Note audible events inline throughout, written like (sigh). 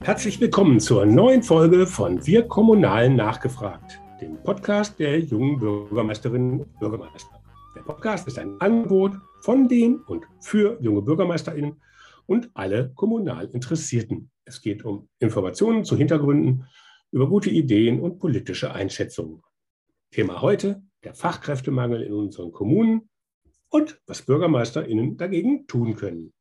Herzlich willkommen zur neuen Folge von Wir Kommunalen nachgefragt, dem Podcast der jungen Bürgermeisterinnen und Bürgermeister. Der Podcast ist ein Angebot von den und für junge Bürgermeisterinnen und alle kommunal Interessierten. Es geht um Informationen zu Hintergründen, über gute Ideen und politische Einschätzungen. Thema heute, der Fachkräftemangel in unseren Kommunen und was BürgermeisterInnen dagegen tun können.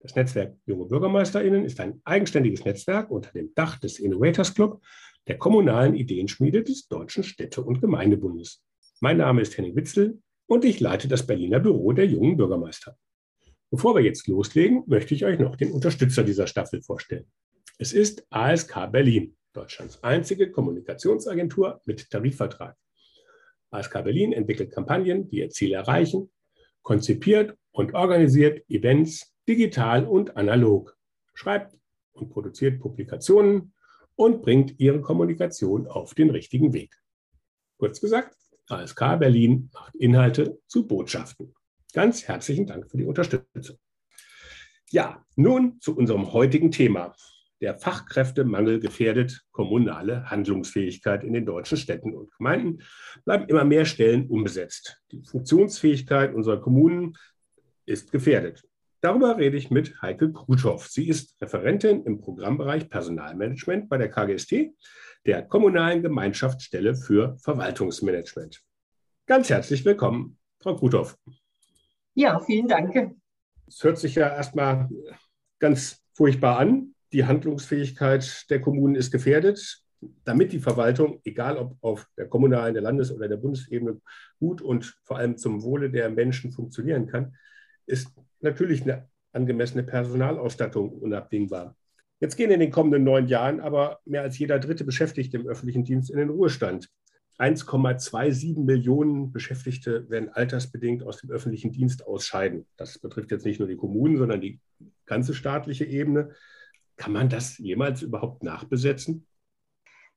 Das Netzwerk Junge BürgermeisterInnen ist ein eigenständiges Netzwerk unter dem Dach des Innovators Club, der kommunalen Ideenschmiede des Deutschen Städte- und Gemeindebundes. Mein Name ist Henning Witzel und ich leite das Berliner Büro der jungen Bürgermeister. Bevor wir jetzt loslegen, möchte ich euch noch den Unterstützer dieser Staffel vorstellen. Es ist ASK Berlin, Deutschlands einzige Kommunikationsagentur mit Tarifvertrag. ASK Berlin entwickelt Kampagnen, die ihr Ziel erreichen, konzipiert und organisiert Events digital und analog, schreibt und produziert Publikationen und bringt ihre Kommunikation auf den richtigen Weg. Kurz gesagt, ASK Berlin macht Inhalte zu Botschaften. Ganz herzlichen Dank für die Unterstützung. Ja, nun zu unserem heutigen Thema. Der Fachkräftemangel gefährdet kommunale Handlungsfähigkeit in den deutschen Städten und Gemeinden. Bleiben immer mehr Stellen unbesetzt. Die Funktionsfähigkeit unserer Kommunen ist gefährdet. Darüber rede ich mit Heike Kruthoff. Sie ist Referentin im Programmbereich Personalmanagement bei der KGST, der Kommunalen Gemeinschaftsstelle für Verwaltungsmanagement. Ganz herzlich willkommen, Frau Kruthoff. Ja, vielen Dank. Es hört sich ja erstmal ganz furchtbar an die Handlungsfähigkeit der Kommunen ist gefährdet, damit die Verwaltung, egal ob auf der kommunalen, der Landes- oder der Bundesebene, gut und vor allem zum Wohle der Menschen funktionieren kann, ist natürlich eine angemessene Personalausstattung unabdingbar. Jetzt gehen in den kommenden neun Jahren aber mehr als jeder dritte Beschäftigte im öffentlichen Dienst in den Ruhestand. 1,27 Millionen Beschäftigte werden altersbedingt aus dem öffentlichen Dienst ausscheiden. Das betrifft jetzt nicht nur die Kommunen, sondern die ganze staatliche Ebene. Kann man das jemals überhaupt nachbesetzen?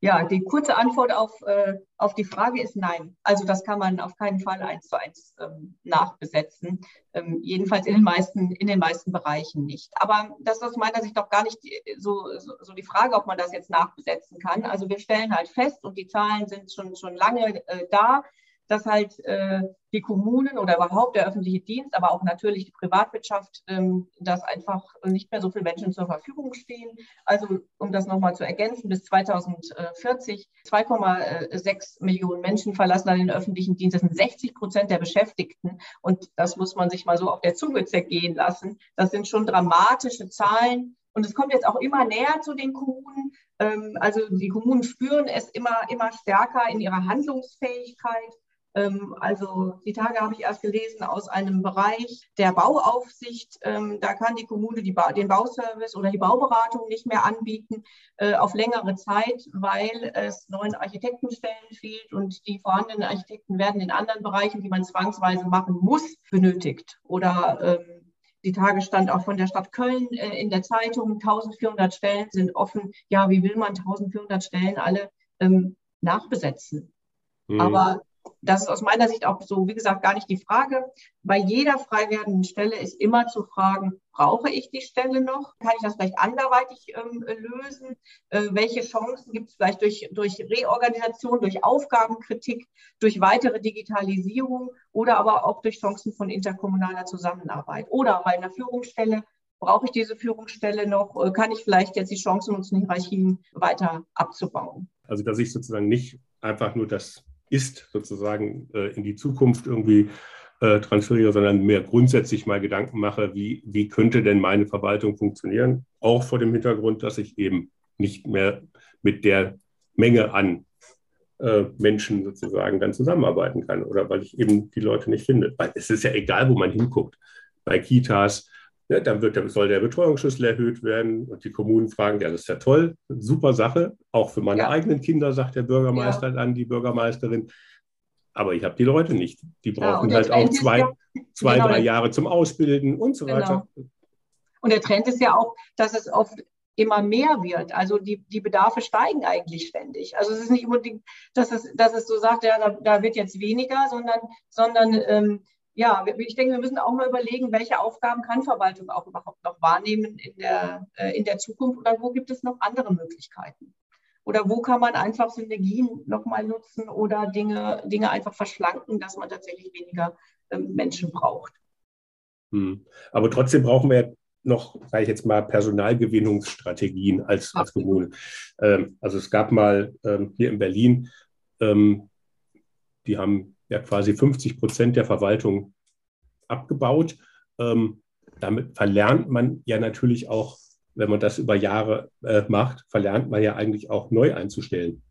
Ja, die kurze Antwort auf, äh, auf die Frage ist nein. Also das kann man auf keinen Fall eins zu eins ähm, nachbesetzen. Ähm, jedenfalls in den, meisten, in den meisten Bereichen nicht. Aber das ist aus meiner Sicht auch gar nicht so, so, so, die Frage, ob man das jetzt nachbesetzen kann. Also wir stellen halt fest und die Zahlen sind schon, schon lange äh, da, dass halt äh, die Kommunen oder überhaupt der öffentliche Dienst, aber auch natürlich die Privatwirtschaft, ähm, dass einfach nicht mehr so viele Menschen zur Verfügung stehen. Also um das nochmal zu ergänzen, bis 2040 2,6 Millionen Menschen verlassen dann den öffentlichen Dienst. Das sind 60 Prozent der Beschäftigten. Und das muss man sich mal so auf der Zunge zergehen lassen. Das sind schon dramatische Zahlen. Und es kommt jetzt auch immer näher zu den Kommunen. Ähm, also die Kommunen spüren es immer, immer stärker in ihrer Handlungsfähigkeit. Ähm, also die Tage habe ich erst gelesen aus einem Bereich der Bauaufsicht. Ähm, da kann die Kommune die ba den Bauservice oder die Bauberatung nicht mehr anbieten äh, auf längere Zeit, weil es neuen Architektenstellen fehlt und die vorhandenen Architekten werden in anderen Bereichen, die man zwangsweise machen muss, benötigt. Oder ähm, die Tage stand auch von der Stadt Köln äh, in der Zeitung, 1400 Stellen sind offen. Ja, wie will man 1400 Stellen alle nachbesetzen? Mhm. Aber das ist aus meiner Sicht auch so, wie gesagt, gar nicht die Frage. Bei jeder frei werdenden Stelle ist immer zu fragen, brauche ich die Stelle noch? Kann ich das vielleicht anderweitig ähm, lösen? Äh, welche Chancen gibt es vielleicht durch, durch Reorganisation, durch Aufgabenkritik, durch weitere Digitalisierung oder aber auch durch Chancen von interkommunaler Zusammenarbeit? Oder bei einer Führungsstelle brauche ich diese Führungsstelle noch? Äh, kann ich vielleicht jetzt die Chancen nutzen, Hierarchien weiter abzubauen? Also, dass ich sozusagen nicht einfach nur das ist, sozusagen äh, in die Zukunft irgendwie äh, transferiere, sondern mehr grundsätzlich mal Gedanken mache, wie, wie könnte denn meine Verwaltung funktionieren, auch vor dem Hintergrund, dass ich eben nicht mehr mit der Menge an äh, Menschen sozusagen dann zusammenarbeiten kann oder weil ich eben die Leute nicht finde. Weil es ist ja egal, wo man hinguckt. Bei Kitas, Ne, dann wird, soll der Betreuungsschlüssel erhöht werden und die Kommunen fragen, ja, das ist ja toll, super Sache, auch für meine ja. eigenen Kinder, sagt der Bürgermeister ja. dann, die Bürgermeisterin. Aber ich habe die Leute nicht. Die brauchen ja, halt auch zwei, zwei genau, drei Jahre zum Ausbilden und so genau. weiter. Und der Trend ist ja auch, dass es oft immer mehr wird. Also die, die Bedarfe steigen eigentlich ständig. Also es ist nicht unbedingt, dass es, dass es so sagt, ja, da, da wird jetzt weniger, sondern, sondern ähm, ja, ich denke, wir müssen auch mal überlegen, welche Aufgaben kann Verwaltung auch überhaupt noch wahrnehmen in der, äh, in der Zukunft oder wo gibt es noch andere Möglichkeiten? Oder wo kann man einfach Synergien nochmal nutzen oder Dinge, Dinge einfach verschlanken, dass man tatsächlich weniger ähm, Menschen braucht? Hm. Aber trotzdem brauchen wir noch, sage ich jetzt mal, Personalgewinnungsstrategien als, als Kommune. Ähm, also es gab mal ähm, hier in Berlin, ähm, die haben ja quasi 50 Prozent der Verwaltung abgebaut. Ähm, damit verlernt man ja natürlich auch, wenn man das über Jahre äh, macht, verlernt man ja eigentlich auch neu einzustellen.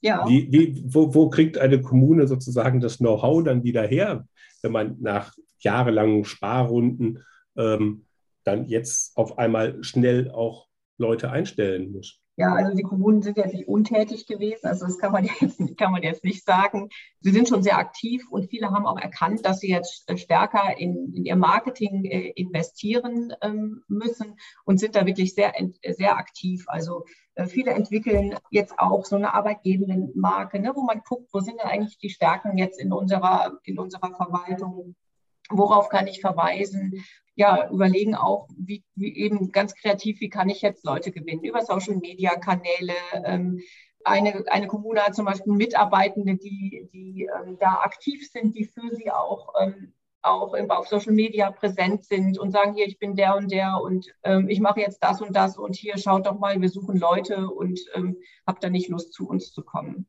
Ja. Wie, wie, wo, wo kriegt eine Kommune sozusagen das Know-how dann wieder her, wenn man nach jahrelangen Sparrunden ähm, dann jetzt auf einmal schnell auch Leute einstellen muss? Ja, also die Kommunen sind jetzt nicht untätig gewesen, also das kann man (laughs) jetzt, kann man jetzt nicht sagen. Sie sind schon sehr aktiv und viele haben auch erkannt, dass sie jetzt stärker in, in ihr Marketing äh, investieren ähm, müssen und sind da wirklich sehr, sehr aktiv. Also äh, viele entwickeln jetzt auch so eine arbeitgebende Marke, ne, wo man guckt, wo sind denn eigentlich die Stärken jetzt in unserer, in unserer Verwaltung, worauf kann ich verweisen? Ja, überlegen auch, wie, wie, eben ganz kreativ, wie kann ich jetzt Leute gewinnen über Social-Media-Kanäle. Ähm, eine, eine Kommune hat zum Beispiel Mitarbeitende, die, die ähm, da aktiv sind, die für sie auch, ähm, auch auf Social Media präsent sind und sagen, hier, ich bin der und der und ähm, ich mache jetzt das und das und hier, schaut doch mal, wir suchen Leute und ähm, habt da nicht Lust, zu uns zu kommen.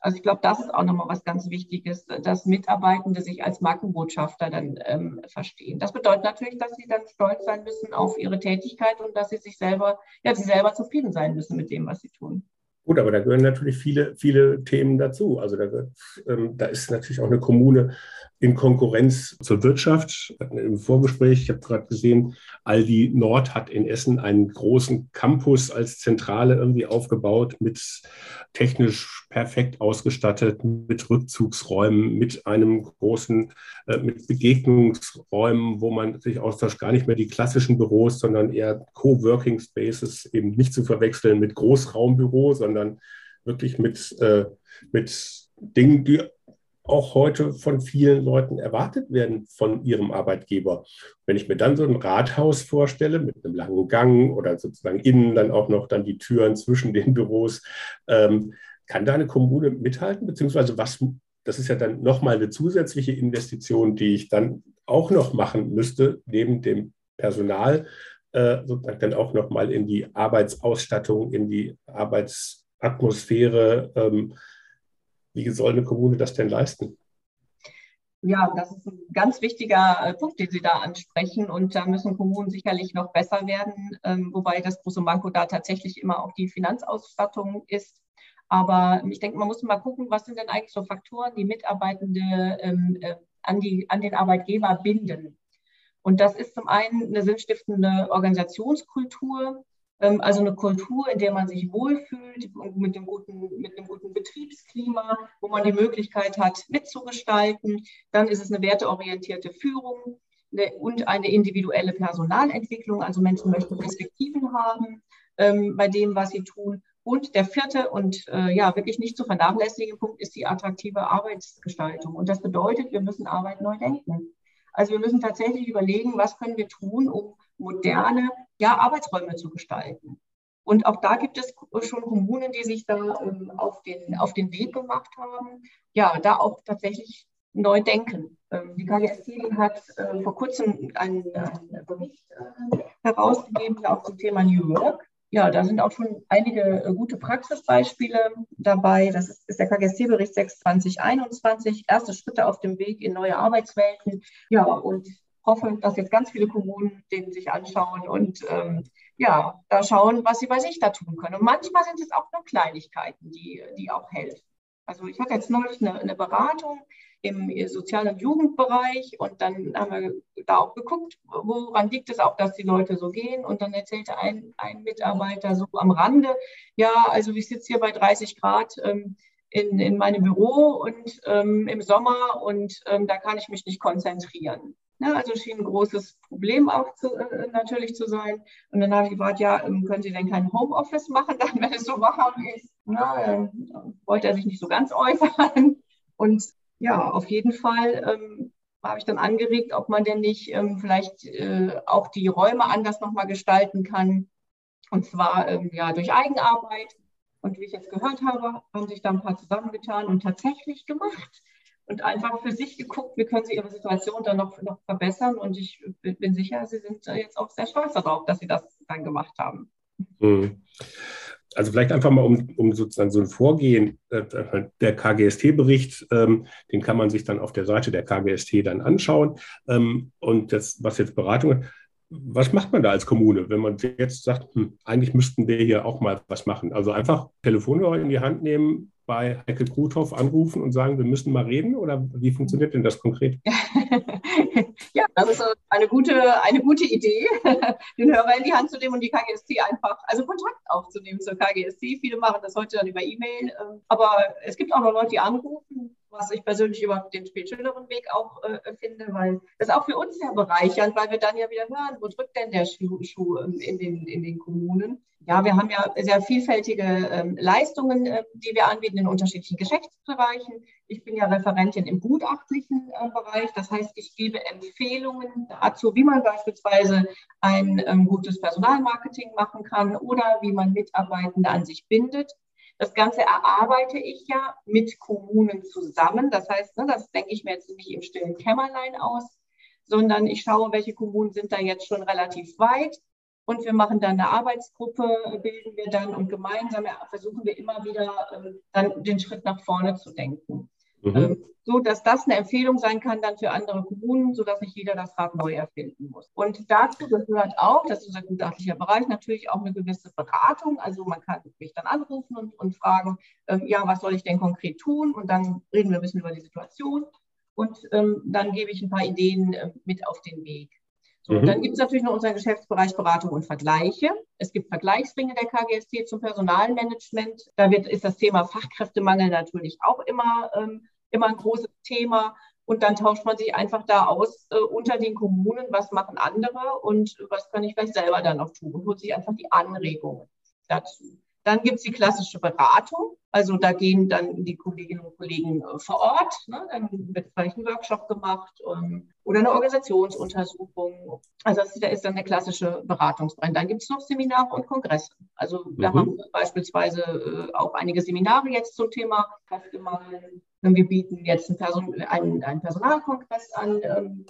Also ich glaube, das ist auch nochmal was ganz Wichtiges, dass Mitarbeitende sich als Markenbotschafter dann ähm, verstehen. Das bedeutet natürlich, dass sie dann stolz sein müssen auf ihre Tätigkeit und dass sie sich selber, ja, sie selber zufrieden sein müssen mit dem, was sie tun. Gut, aber da gehören natürlich viele, viele Themen dazu. Also da, ähm, da ist natürlich auch eine Kommune in Konkurrenz zur Wirtschaft. Im Vorgespräch, ich habe gerade gesehen, Aldi Nord hat in Essen einen großen Campus als Zentrale irgendwie aufgebaut, mit technisch perfekt ausgestattet, mit Rückzugsräumen, mit einem großen, äh, mit Begegnungsräumen, wo man sich austauscht, gar nicht mehr die klassischen Büros, sondern eher Coworking Spaces, eben nicht zu verwechseln mit Großraumbüro, sondern wirklich mit, äh, mit Dingen, die auch heute von vielen Leuten erwartet werden von ihrem Arbeitgeber. Wenn ich mir dann so ein Rathaus vorstelle mit einem langen Gang oder sozusagen innen dann auch noch dann die Türen zwischen den Büros, ähm, kann da eine Kommune mithalten? Beziehungsweise was, das ist ja dann nochmal eine zusätzliche Investition, die ich dann auch noch machen müsste, neben dem Personal, äh, sozusagen dann auch nochmal in die Arbeitsausstattung, in die Arbeitsatmosphäre. Ähm, wie soll eine Kommune das denn leisten? Ja, das ist ein ganz wichtiger äh, Punkt, den Sie da ansprechen. Und da müssen Kommunen sicherlich noch besser werden, ähm, wobei das große Manko da tatsächlich immer auch die Finanzausstattung ist. Aber ich denke, man muss mal gucken, was sind denn eigentlich so Faktoren, die Mitarbeitende ähm, äh, an, die, an den Arbeitgeber binden. Und das ist zum einen eine sinnstiftende Organisationskultur, also eine Kultur, in der man sich wohlfühlt und mit, dem guten, mit einem guten Betriebsklima, wo man die Möglichkeit hat, mitzugestalten. Dann ist es eine werteorientierte Führung und eine individuelle Personalentwicklung. Also Menschen möchten Perspektiven haben ähm, bei dem, was sie tun. Und der vierte und äh, ja wirklich nicht zu vernachlässigende Punkt ist die attraktive Arbeitsgestaltung. Und das bedeutet, wir müssen Arbeit neu denken. Also wir müssen tatsächlich überlegen, was können wir tun, um moderne ja, Arbeitsräume zu gestalten. Und auch da gibt es schon Kommunen, die sich da ähm, auf, den, auf den Weg gemacht haben, ja, da auch tatsächlich neu denken. Ähm, die KGST hat äh, vor kurzem einen, einen Bericht äh, herausgegeben auch zum Thema New Work. Ja, da sind auch schon einige äh, gute Praxisbeispiele dabei. Das ist, ist der KGST-Bericht 6 2021, erste Schritte auf dem Weg in neue Arbeitswelten. Ja, und hoffe, dass jetzt ganz viele Kommunen den sich anschauen und ähm, ja, da schauen, was sie bei sich da tun können. Und manchmal sind es auch nur Kleinigkeiten, die, die auch helfen. Also ich hatte jetzt neulich eine, eine Beratung im Sozial- und Jugendbereich und dann haben wir da auch geguckt, woran liegt es auch, dass die Leute so gehen. Und dann erzählte ein, ein Mitarbeiter so am Rande, ja, also ich sitze hier bei 30 Grad ähm, in, in meinem Büro und ähm, im Sommer und ähm, da kann ich mich nicht konzentrieren. Ja, also schien ein großes Problem auch zu, äh, natürlich zu sein. Und dann habe ich gefragt, ja, ähm, können Sie denn kein Homeoffice machen, (laughs) dann, wenn es so warm ist? Na, äh, wollte er sich nicht so ganz äußern. Und Ja, auf jeden Fall ähm, habe ich dann angeregt, ob man denn nicht ähm, vielleicht äh, auch die Räume anders nochmal gestalten kann. Und zwar ähm, ja durch Eigenarbeit. Und wie ich jetzt gehört habe, haben sich da ein paar zusammengetan und tatsächlich gemacht und einfach für sich geguckt, wie können sie ihre Situation dann noch, noch verbessern. Und ich bin sicher, sie sind jetzt auch sehr stolz darauf, dass sie das dann gemacht haben. Mhm. Also vielleicht einfach mal um, um sozusagen so ein Vorgehen, äh, der KGST-Bericht, ähm, den kann man sich dann auf der Seite der KGST dann anschauen. Ähm, und das, was jetzt Beratung was macht man da als Kommune, wenn man jetzt sagt, hm, eigentlich müssten wir hier auch mal was machen? Also einfach Telefonhörer in die Hand nehmen, bei Heike Kruthoff anrufen und sagen, wir müssen mal reden? Oder wie funktioniert denn das konkret? (laughs) ja, das ist eine gute, eine gute Idee, (laughs) den Hörer in die Hand zu nehmen und die KGST einfach, also Kontakt aufzunehmen zur KGST. Viele machen das heute dann über E-Mail, ähm, aber es gibt auch noch Leute, die anrufen, was ich persönlich über den spätschöneren Weg auch äh, finde, weil das auch für uns sehr bereichernd, weil wir dann ja wieder hören, wo drückt denn der Schuh, Schuh ähm, in, den, in den Kommunen. Ja, wir haben ja sehr vielfältige ähm, Leistungen, äh, die wir anbieten in unterschiedlichen Geschäftsbereichen. Ich bin ja Referentin im gutachtlichen äh, Bereich. Das heißt, ich gebe Empfehlungen dazu, wie man beispielsweise ein ähm, gutes Personalmarketing machen kann oder wie man Mitarbeitende an sich bindet. Das Ganze erarbeite ich ja mit Kommunen zusammen. Das heißt, ne, das denke ich mir jetzt nicht im stillen Kämmerlein aus, sondern ich schaue, welche Kommunen sind da jetzt schon relativ weit. Und wir machen dann eine Arbeitsgruppe, bilden wir dann und gemeinsam versuchen wir immer wieder ähm, dann den Schritt nach vorne zu denken. Mhm. Ähm, so dass das eine Empfehlung sein kann dann für andere Kommunen, sodass nicht jeder das Rad neu erfinden muss. Und dazu gehört auch, das ist unser gutachtlicher Bereich, natürlich auch eine gewisse Beratung. Also man kann mich dann anrufen und, und fragen, ähm, ja, was soll ich denn konkret tun? Und dann reden wir ein bisschen über die Situation und ähm, dann gebe ich ein paar Ideen äh, mit auf den Weg. So, mhm. Dann gibt es natürlich noch unseren Geschäftsbereich Beratung und Vergleiche. Es gibt Vergleichsringe der KGST zum Personalmanagement. Da wird, ist das Thema Fachkräftemangel natürlich auch immer ähm, immer ein großes Thema. Und dann tauscht man sich einfach da aus äh, unter den Kommunen, was machen andere und was kann ich vielleicht selber dann noch tun und holt sich einfach die Anregungen dazu. Dann gibt es die klassische Beratung. Also da gehen dann die Kolleginnen und Kollegen äh, vor Ort. Ne? Dann wird vielleicht ein Workshop gemacht um, ähm, oder eine Organisationsuntersuchung. Also das ist dann der klassische Beratungsbereich. Dann gibt es noch Seminare und Kongresse. Also wir mhm. haben beispielsweise äh, auch einige Seminare jetzt zum Thema Kräftemangel. Wir bieten jetzt einen, Person einen, einen Personalkongress an ähm,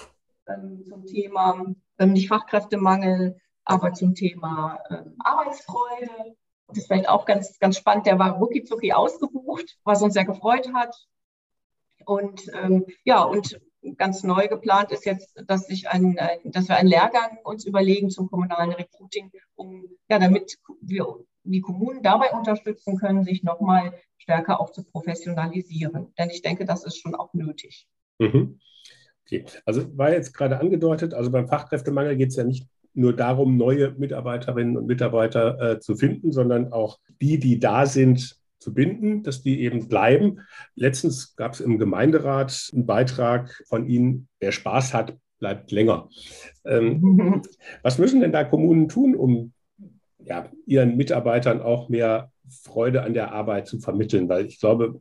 ähm, zum Thema ähm, nicht Fachkräftemangel, aber zum Thema ähm, Arbeitsfreude das ist vielleicht auch ganz, ganz spannend, der war rucki ausgebucht, was uns sehr gefreut hat. Und ähm, ja, und ganz neu geplant ist jetzt, dass, ich ein, dass wir einen Lehrgang uns überlegen zum kommunalen Recruiting, um ja, damit wir die Kommunen dabei unterstützen können, sich nochmal stärker auch zu professionalisieren. Denn ich denke, das ist schon auch nötig. Mhm. Okay, also war jetzt gerade angedeutet, also beim Fachkräftemangel geht es ja nicht nur darum, neue Mitarbeiterinnen und Mitarbeiter äh, zu finden, sondern auch die, die da sind, zu binden, dass die eben bleiben. Letztens gab es im Gemeinderat einen Beitrag von Ihnen, wer Spaß hat, bleibt länger. Ähm, (laughs) was müssen denn da Kommunen tun, um ja, ihren Mitarbeitern auch mehr Freude an der Arbeit zu vermitteln? Weil ich glaube,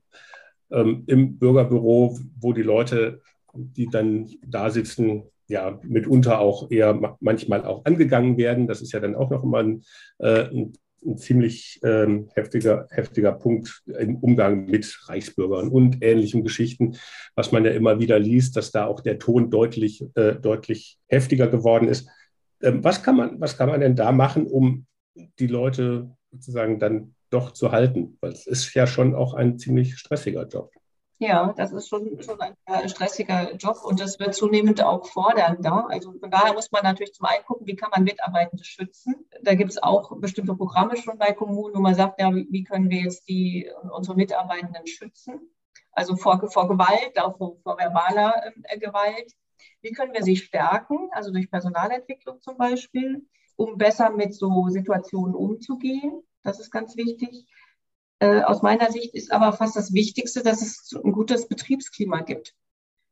ähm, im Bürgerbüro, wo die Leute, die dann da sitzen, ja mitunter auch eher manchmal auch angegangen werden. Das ist ja dann auch noch immer ein, äh, ein, ein ziemlich ähm, heftiger, heftiger Punkt im Umgang mit Reichsbürgern und ähnlichen Geschichten, was man ja immer wieder liest, dass da auch der Ton deutlich, äh, deutlich heftiger geworden ist. Ähm, was, kann man, was kann man denn da machen, um die Leute sozusagen dann doch zu halten? Weil es ist ja schon auch ein ziemlich stressiger Job. Ja, das ist schon, schon ein äh, stressiger Job und das wird zunehmend auch fordernder. Also von daher muss man natürlich zum einen gucken, wie kann man Mitarbeitende schützen. Da gibt es auch bestimmte Programme schon bei Kommunen, wo man sagt, ja, wie können wir jetzt die, unsere Mitarbeitenden schützen? Also vor, vor Gewalt, auch vor, vor verbaler äh, Gewalt. Wie können wir sie stärken? Also durch Personalentwicklung zum Beispiel, um besser mit so Situationen umzugehen. Das ist ganz wichtig. Äh, aus meiner Sicht ist aber fast das Wichtigste, dass es ein gutes Betriebsklima gibt.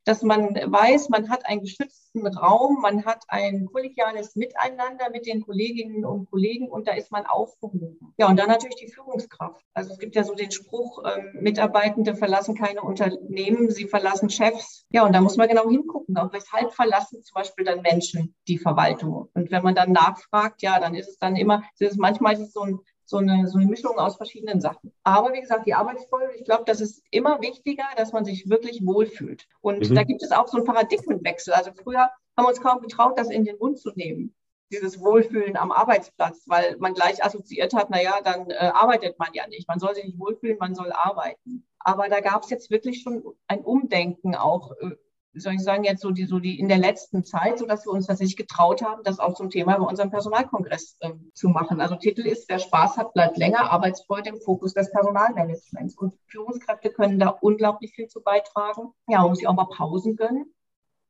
dass man weiß, man hat einen geschützten Raum, man hat ein kollegiales Miteinander mit den Kolleginnen und Kollegen und da ist man aufgehoben. Ja, und dann natürlich die Führungskraft. Also es gibt ja so den Spruch, äh, Mitarbeitende verlassen keine Unternehmen, sie verlassen Chefs. Ja, und da muss man genau hingucken, auch weshalb verlassen zum Beispiel dann Menschen die Verwaltung. Und wenn man dann nachfragt, ja, dann ist es dann immer, manchmal ist es so ein so eine, so eine Mischung aus verschiedenen Sachen. Aber wie gesagt, die Arbeitsfolge, ich glaube, das ist immer wichtiger, dass man sich wirklich wohlfühlt. Und mhm. da gibt es auch so einen Paradigmenwechsel. Also früher haben wir uns kaum getraut, das in den Mund zu nehmen dieses Wohlfühlen am Arbeitsplatz, weil man gleich assoziiert hat, naja, dann äh, arbeitet man ja nicht. Man soll sich nicht wohlfühlen, man soll arbeiten. Aber da gab es jetzt wirklich schon ein Umdenken auch äh, soll ich sagen, jetzt so die, so die in der letzten Zeit, so dass wir uns tatsächlich getraut haben, das auch zum Thema bei unserem Personalkongress äh, zu machen. Also Titel ist, wer Spaß hat, bleibt länger, Arbeitsfreude im Fokus des Personalmanagements. Und Führungskräfte können da unglaublich viel zu beitragen. Ja, man muss sich auch mal Pausen gönnen.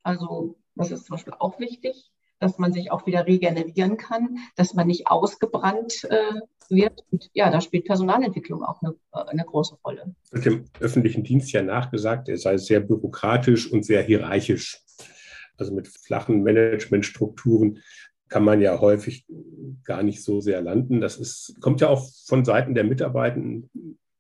Also das ist zum Beispiel auch wichtig dass man sich auch wieder regenerieren kann, dass man nicht ausgebrannt äh, wird. Und ja, da spielt Personalentwicklung auch eine, äh, eine große Rolle. Wird dem öffentlichen Dienst ja nachgesagt, er sei sehr bürokratisch und sehr hierarchisch. Also mit flachen Managementstrukturen kann man ja häufig gar nicht so sehr landen. Das ist, kommt ja auch von Seiten der Mitarbeitenden,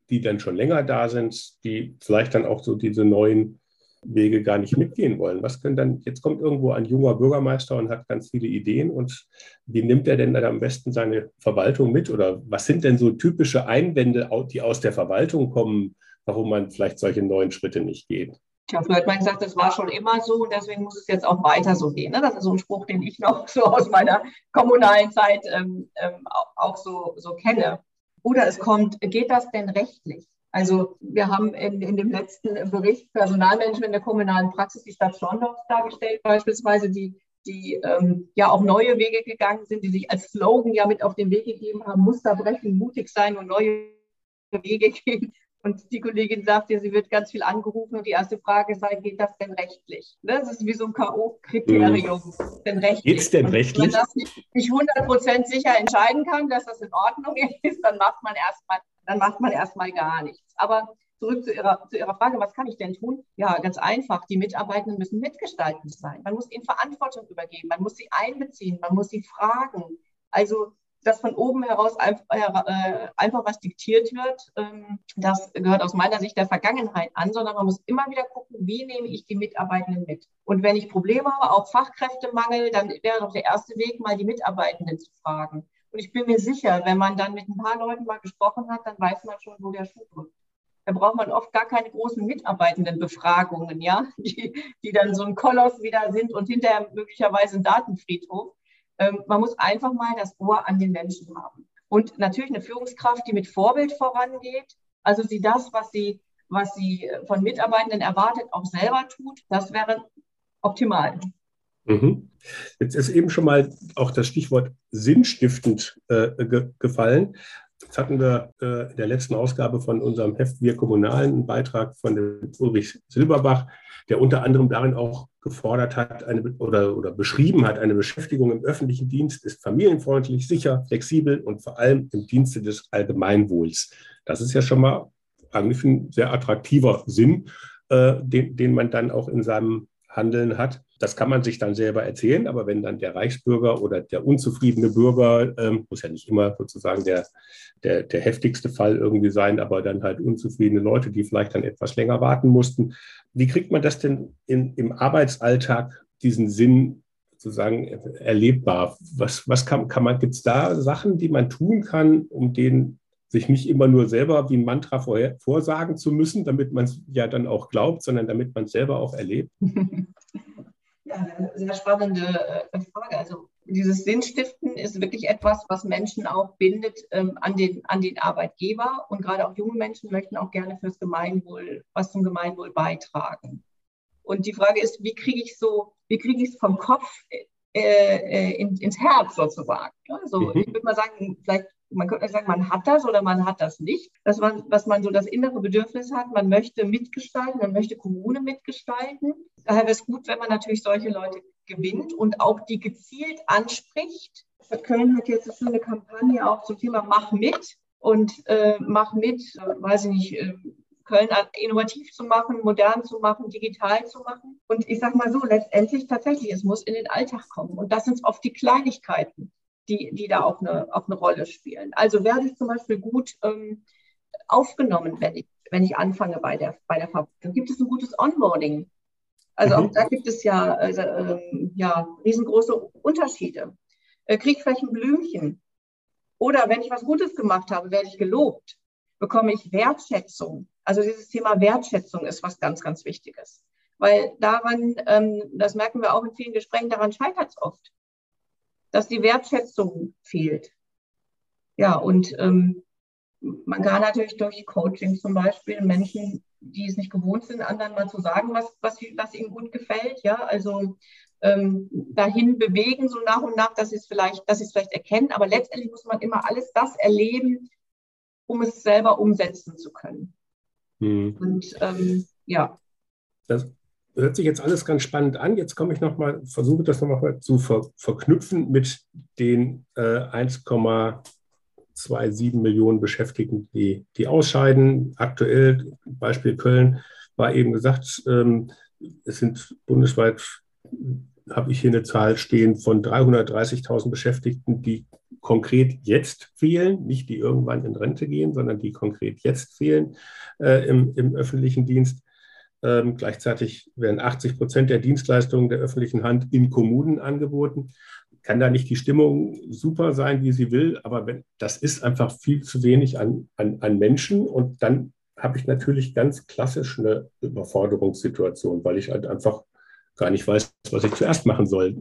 die dann schon länger da sind, die vielleicht dann auch so diese neuen Wege gar nicht mitgehen wollen. Was können dann, jetzt kommt irgendwo ein junger Bürgermeister und hat ganz viele Ideen und wie nimmt er denn dann am besten seine Verwaltung mit? Oder was sind denn so typische Einwände, die aus der Verwaltung kommen, warum man vielleicht solche neuen Schritte nicht geht? Tja, früher hat man gesagt, das war schon immer so und deswegen muss es jetzt auch weiter so gehen. Ne? Das ist so ein Spruch, den ich noch (laughs) so aus meiner kommunalen Zeit ähm, ähm, auch so, so kenne. Oder es kommt, geht das denn rechtlich? Also wir haben in, in dem letzten Bericht Personalmanagement der kommunalen Praxis die Stadt Schorndorf dargestellt, beispielsweise, die, die ähm, ja auch neue Wege gegangen sind, die sich als Slogan ja mit auf den Weg gegeben haben, Muster brechen, mutig sein und neue Wege gehen. Und die Kollegin sagte, sie wird ganz viel angerufen und die erste Frage sei, geht das denn rechtlich? Ne, das ist wie so ein K.O.-Kriterium. Mhm. Denn Geht es denn rechtlich? Wenn man das nicht, nicht 100% sicher entscheiden kann, dass das in Ordnung (laughs) ist, dann macht man erstmal dann macht man erstmal gar nichts. Aber zurück zu Ihrer, zu Ihrer Frage, was kann ich denn tun? Ja, ganz einfach. Die Mitarbeitenden müssen mitgestaltend sein. Man muss ihnen Verantwortung übergeben. Man muss sie einbeziehen. Man muss sie fragen. Also, dass von oben heraus einfach, äh, einfach was diktiert wird, ähm, das gehört aus meiner Sicht der Vergangenheit an, sondern man muss immer wieder gucken, wie nehme ich die Mitarbeitenden mit. Und wenn ich Probleme habe, auch Fachkräftemangel, dann wäre doch der erste Weg, mal die Mitarbeitenden zu fragen. Und ich bin mir sicher, wenn man dann mit ein paar Leuten mal gesprochen hat, dann weiß man schon, wo der Schuh drückt. Da braucht man oft gar keine großen Mitarbeitendenbefragungen, ja, (laughs) die, die dann so ein Koloss wieder sind und hinterher möglicherweise ein Datenfriedhof. Ähm, man muss einfach mal das Ohr an den Menschen haben. Und natürlich eine Führungskraft, die mit Vorbild vorangeht, also sie das, was sie, was sie von Mitarbeitenden erwartet, auch selber tut, das wäre optimal. Mhm. Jetzt ist eben schon mal auch das Stichwort sinnstiftend äh, ge gefallen. Jetzt hatten wir äh, in der letzten Ausgabe von unserem Heft Wir Kommunalen einen Beitrag von Ulrich Silberbach, der unter anderem darin auch gefordert hat eine, oder, oder beschrieben hat, eine Beschäftigung im öffentlichen Dienst ist familienfreundlich, sicher, flexibel und vor allem im Dienste des Allgemeinwohls. Das ist ja schon mal eigentlich ein sehr attraktiver Sinn, äh, den, den man dann auch in seinem Handeln hat. Das kann man sich dann selber erzählen, aber wenn dann der Reichsbürger oder der unzufriedene Bürger, ähm, muss ja nicht immer sozusagen der, der, der heftigste Fall irgendwie sein, aber dann halt unzufriedene Leute, die vielleicht dann etwas länger warten mussten. Wie kriegt man das denn in, im Arbeitsalltag, diesen Sinn sozusagen erlebbar? Was, was kann, kann man, gibt es da Sachen, die man tun kann, um den sich nicht immer nur selber wie ein Mantra vorher, vorsagen zu müssen, damit man es ja dann auch glaubt, sondern damit man es selber auch erlebt? (laughs) Ja, eine sehr spannende äh, Frage. Also dieses Sinnstiften ist wirklich etwas, was Menschen auch bindet ähm, an, den, an den Arbeitgeber. Und gerade auch junge Menschen möchten auch gerne fürs Gemeinwohl, was zum Gemeinwohl beitragen. Und die Frage ist, wie kriege ich so, wie kriege ich es vom Kopf äh, äh, in, ins Herz sozusagen? Also mhm. ich würde mal sagen, vielleicht man könnte sagen, man hat das oder man hat das nicht. Dass man, dass man so das innere Bedürfnis hat, man möchte mitgestalten, man möchte Kommune mitgestalten. Daher wäre es gut, wenn man natürlich solche Leute gewinnt und auch die gezielt anspricht. Köln hat jetzt eine Kampagne auch zum Thema Mach mit und äh, Mach mit, äh, weiß ich nicht, äh, Köln innovativ zu machen, modern zu machen, digital zu machen. Und ich sage mal so, letztendlich tatsächlich, es muss in den Alltag kommen. Und das sind oft die Kleinigkeiten, die, die da auch eine, auch eine Rolle spielen. Also werde ich zum Beispiel gut ähm, aufgenommen, wenn ich, wenn ich anfange bei der, bei der Verwaltung? Gibt es ein gutes Onboarding? Also auch mhm. da gibt es ja, also, ähm, ja riesengroße Unterschiede. Äh, Kriege ich vielleicht ein Blümchen? Oder wenn ich was Gutes gemacht habe, werde ich gelobt? Bekomme ich Wertschätzung? Also dieses Thema Wertschätzung ist was ganz, ganz Wichtiges. Weil daran, ähm, das merken wir auch in vielen Gesprächen, daran scheitert es oft, dass die Wertschätzung fehlt. Ja, und ähm, man kann natürlich durch Coaching zum Beispiel Menschen, die es nicht gewohnt sind, anderen mal zu sagen, was, was, was ihnen gut gefällt, ja, also ähm, dahin bewegen, so nach und nach, dass sie es vielleicht, dass sie es vielleicht erkennen. Aber letztendlich muss man immer alles das erleben, um es selber umsetzen zu können. Hm. Und ähm, ja. Das hört sich jetzt alles ganz spannend an. Jetzt komme ich nochmal, versuche das nochmal zu ver verknüpfen mit den äh, 1,27 Millionen Beschäftigten, die, die ausscheiden. Aktuell, Beispiel Köln, war eben gesagt, ähm, es sind bundesweit habe ich hier eine Zahl stehen von 330.000 Beschäftigten, die konkret jetzt fehlen, nicht die irgendwann in Rente gehen, sondern die konkret jetzt fehlen äh, im, im, öffentlichen Dienst. Ähm, gleichzeitig werden 80 Prozent der Dienstleistungen der öffentlichen Hand in Kommunen angeboten. Kann da nicht die Stimmung super sein, wie sie will, aber wenn, das ist einfach viel zu wenig an, an, an Menschen und dann habe ich natürlich ganz klassisch eine Überforderungssituation, weil ich halt einfach gar nicht weiß, was ich zuerst machen soll.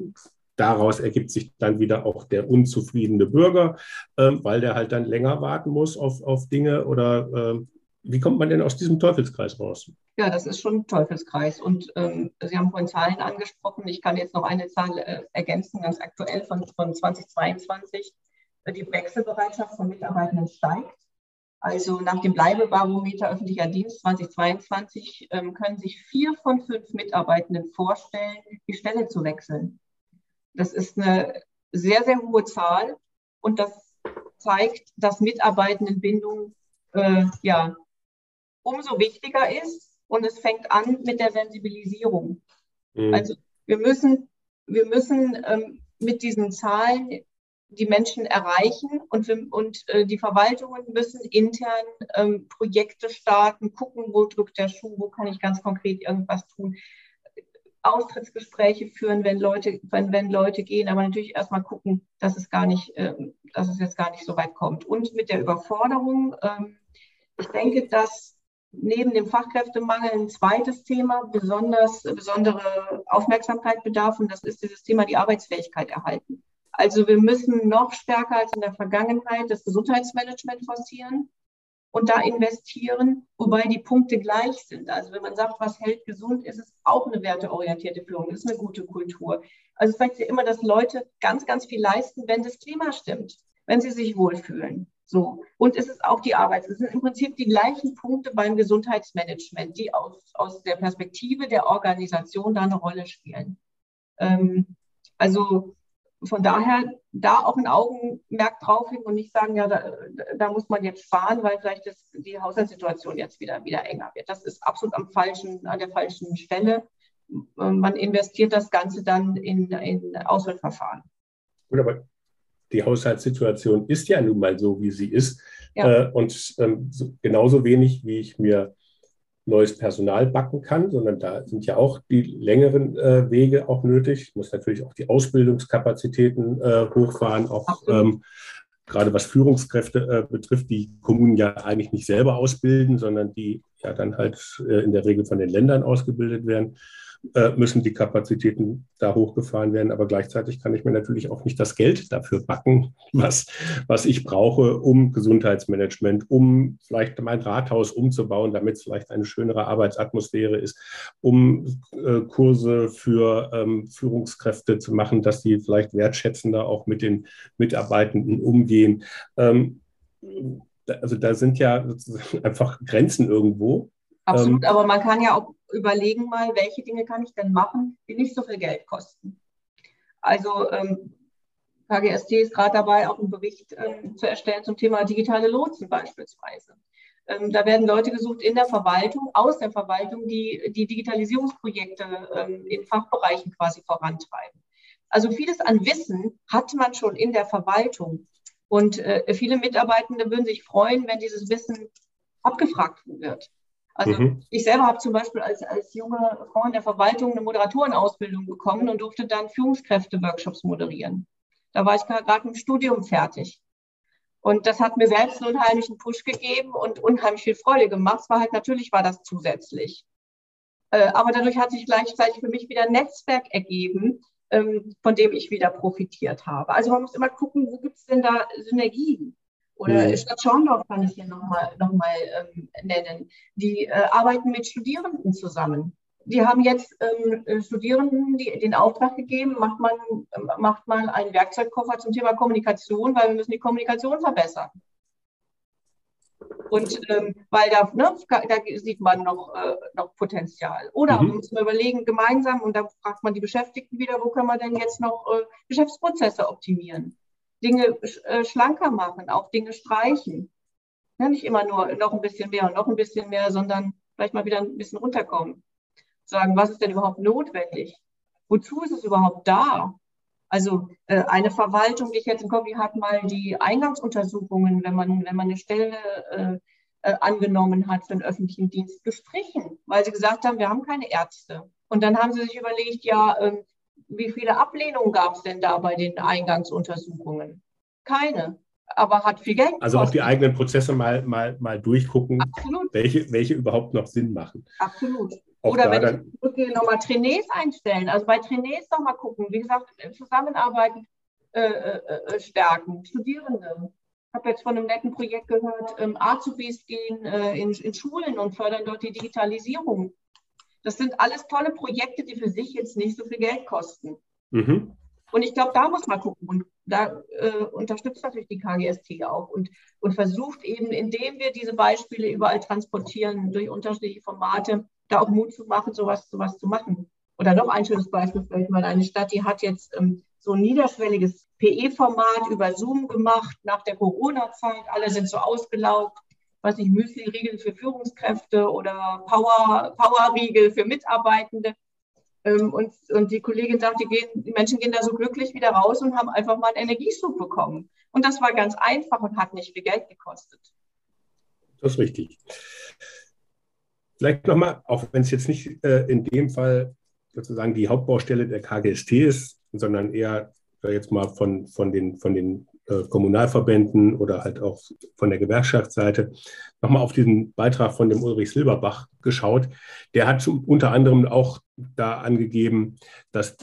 Daraus ergibt sich dann wieder auch der unzufriedene Bürger, äh, weil der halt dann länger warten muss auf, auf Dinge oder äh, wie kommt man denn aus diesem Teufelskreis raus? Ja, das ist schon ein Teufelskreis. Und ähm, Sie haben vorhin Zahlen angesprochen. Ich kann jetzt noch eine Zahl äh, ergänzen, ganz aktuell von, von 2022. Die Wechselbereitschaft von Mitarbeitenden steigt. Also nach dem Bleibebarometer öffentlicher Dienst 2022 ähm, können sich vier von fünf Mitarbeitenden vorstellen, die Stelle zu wechseln. Das ist eine sehr, sehr hohe Zahl und das zeigt, dass Mitarbeitendenbindung äh, ja, umso wichtiger ist und es fängt an mit der Sensibilisierung. Mhm. Also wir müssen, wir müssen ähm, mit diesen Zahlen die Menschen erreichen und, wir, und äh, die Verwaltungen müssen intern ähm, Projekte starten, gucken, wo drückt der Schuh, wo kann ich ganz konkret irgendwas tun. Austrittsgespräche führen, wenn Leute, wenn, wenn Leute gehen, aber natürlich erstmal gucken, dass es gar nicht, äh, dass es jetzt gar nicht so weit kommt. Und mit der Überforderung, ähm, ich denke, dass neben dem Fachkräftemangel ein zweites Thema besonders besondere Aufmerksamkeit bedarf und das ist dieses Thema die Arbeitsfähigkeit erhalten. Also wir müssen noch stärker als in der Vergangenheit das Gesundheitsmanagement forcieren und da investieren, wobei die Punkte gleich sind. Also wenn man sagt, was hält gesund, ist es auch eine werteorientierte Führung, ist eine gute Kultur. Also es zeigt ja immer, dass Leute ganz, ganz viel leisten, wenn das Klima stimmt, wenn sie sich wohlfühlen. So. Und es ist auch die Arbeit. Es sind im Prinzip die gleichen Punkte beim Gesundheitsmanagement, die aus, aus der Perspektive der Organisation da eine Rolle spielen. Ähm, also von daher da auch ein Augenmerk drauf hin und nicht sagen, ja, da, da muss man jetzt sparen, weil vielleicht das, die Haushaltssituation jetzt wieder, wieder enger wird. Das ist absolut am falschen, an der falschen Stelle. Man investiert das Ganze dann in, in Auswahlverfahren. Aber die Haushaltssituation ist ja nun mal so, wie sie ist. Ja. Äh, und ähm, so, genauso wenig, wie ich mir neues Personal backen kann, sondern da sind ja auch die längeren äh, Wege auch nötig. Ich muss natürlich auch die Ausbildungskapazitäten äh, hochfahren, auch ähm, gerade was Führungskräfte äh, betrifft, die Kommunen ja eigentlich nicht selber ausbilden, sondern die ja dann halt äh, in der Regel von den Ländern ausgebildet werden. Äh, müssen die Kapazitäten da hochgefahren werden. Aber gleichzeitig kann ich mir natürlich auch nicht das Geld dafür backen, (laughs) was, was ich brauche, um Gesundheitsmanagement, um vielleicht mein Rathaus umzubauen, damit es vielleicht eine schönere Arbeitsatmosphäre ist, um äh, Kurse für ähm, Führungskräfte zu machen, dass sie vielleicht wertschätzender auch mit den Mitarbeitenden umgehen. Ähm, also da sind ja (laughs) einfach Grenzen irgendwo. Absolut, ähm, aber man kann ja auch überlegen mal, welche Dinge kann ich denn machen, die nicht so viel Geld kosten. Also ähm, KGST ist gerade dabei, auch einen Bericht ähm, zu erstellen zum Thema digitale Lotsen beispielsweise. Ähm, da werden Leute gesucht in der Verwaltung, aus der Verwaltung, die die Digitalisierungsprojekte ähm, in Fachbereichen quasi vorantreiben. Also vieles an Wissen hat man schon in der Verwaltung. Und äh, viele Mitarbeitende würden sich freuen, wenn dieses Wissen abgefragt wird. Also mhm. ich selber habe zum Beispiel als, als junge Frau in der Verwaltung eine Moderatorenausbildung bekommen und durfte dann Führungskräfte-Workshops moderieren. Da war ich gerade im Studium fertig. Und das hat mir selbst einen unheimlichen Push gegeben und unheimlich viel Freude gemacht. Es war halt natürlich war das zusätzlich. Äh, aber dadurch hat sich gleichzeitig für mich wieder ein Netzwerk ergeben, ähm, von dem ich wieder profitiert habe. Also man muss immer gucken, wo gibt es denn da Synergien? Oder mhm. Stadt Schorndorf kann ich hier nochmal noch mal, ähm, nennen. Die äh, arbeiten mit Studierenden zusammen. Die haben jetzt ähm, äh, Studierenden die, den Auftrag gegeben, macht man, äh, macht man einen Werkzeugkoffer zum Thema Kommunikation, weil wir müssen die Kommunikation verbessern. Und ähm, weil da, ne, da sieht man noch, äh, noch Potenzial. Oder mhm. muss man überlegen, gemeinsam, und da fragt man die Beschäftigten wieder, wo können wir denn jetzt noch äh, Geschäftsprozesse optimieren? Dinge äh, schlanker machen, auch Dinge streichen. Ja, nicht immer nur noch ein bisschen mehr und noch ein bisschen mehr, sondern vielleicht mal wieder ein bisschen runterkommen. Sagen, was ist denn überhaupt notwendig? Wozu ist es überhaupt da? Also äh, eine Verwaltung, die ich jetzt im Kopf hat mal die Eingangsuntersuchungen, wenn man, wenn man eine Stelle äh, äh, angenommen hat für den öffentlichen Dienst, gestrichen, weil sie gesagt haben, wir haben keine Ärzte. Und dann haben sie sich überlegt, ja, ähm, wie viele Ablehnungen gab es denn da bei den Eingangsuntersuchungen? Keine. Aber hat viel Geld. Also auch die eigenen Prozesse mal, mal, mal durchgucken, Absolut. Welche, welche überhaupt noch Sinn machen. Absolut. Auch Oder wenn dann, ich zurückgehe, nochmal Trainees einstellen. Also bei Trainees nochmal gucken. Wie gesagt, Zusammenarbeiten äh, äh, äh, stärken. Studierende. Ich habe jetzt von einem netten Projekt gehört, ähm, Azubis gehen äh, in, in Schulen und fördern dort die Digitalisierung. Das sind alles tolle Projekte, die für sich jetzt nicht so viel Geld kosten. Mhm. Und ich glaube, da muss man gucken. Und da äh, unterstützt natürlich die KGST auch und, und versucht eben, indem wir diese Beispiele überall transportieren, durch unterschiedliche Formate, da auch Mut zu machen, sowas, sowas zu machen. Oder noch ein schönes Beispiel, vielleicht mal eine Stadt, die hat jetzt ähm, so ein niederschwelliges PE-Format über Zoom gemacht nach der Corona-Zeit. Alle sind so ausgelaugt weiß nicht, Müsli-Riegel für Führungskräfte oder Power, Power-Riegel für Mitarbeitende. Ähm, und, und die Kollegin sagt, die, gehen, die Menschen gehen da so glücklich wieder raus und haben einfach mal einen Energieschub bekommen. Und das war ganz einfach und hat nicht viel Geld gekostet. Das ist richtig. Vielleicht nochmal, auch wenn es jetzt nicht äh, in dem Fall sozusagen die Hauptbaustelle der KGST ist, sondern eher jetzt mal von, von, den, von den äh, Kommunalverbänden oder halt auch von der Gewerkschaftsseite nochmal auf diesen Beitrag von dem Ulrich Silberbach geschaut. Der hat unter anderem auch da angegeben, dass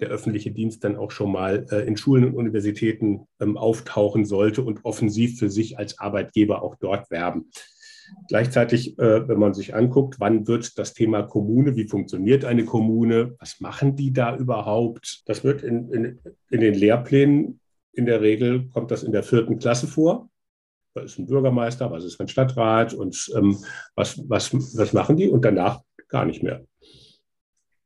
der öffentliche Dienst dann auch schon mal äh, in Schulen und Universitäten ähm, auftauchen sollte und offensiv für sich als Arbeitgeber auch dort werben. Gleichzeitig, äh, wenn man sich anguckt, wann wird das Thema Kommune, wie funktioniert eine Kommune, was machen die da überhaupt, das wird in, in, in den Lehrplänen in der Regel kommt das in der vierten Klasse vor. Da ist ein Bürgermeister, was ist ein Stadtrat und ähm, was, was, was machen die und danach gar nicht mehr.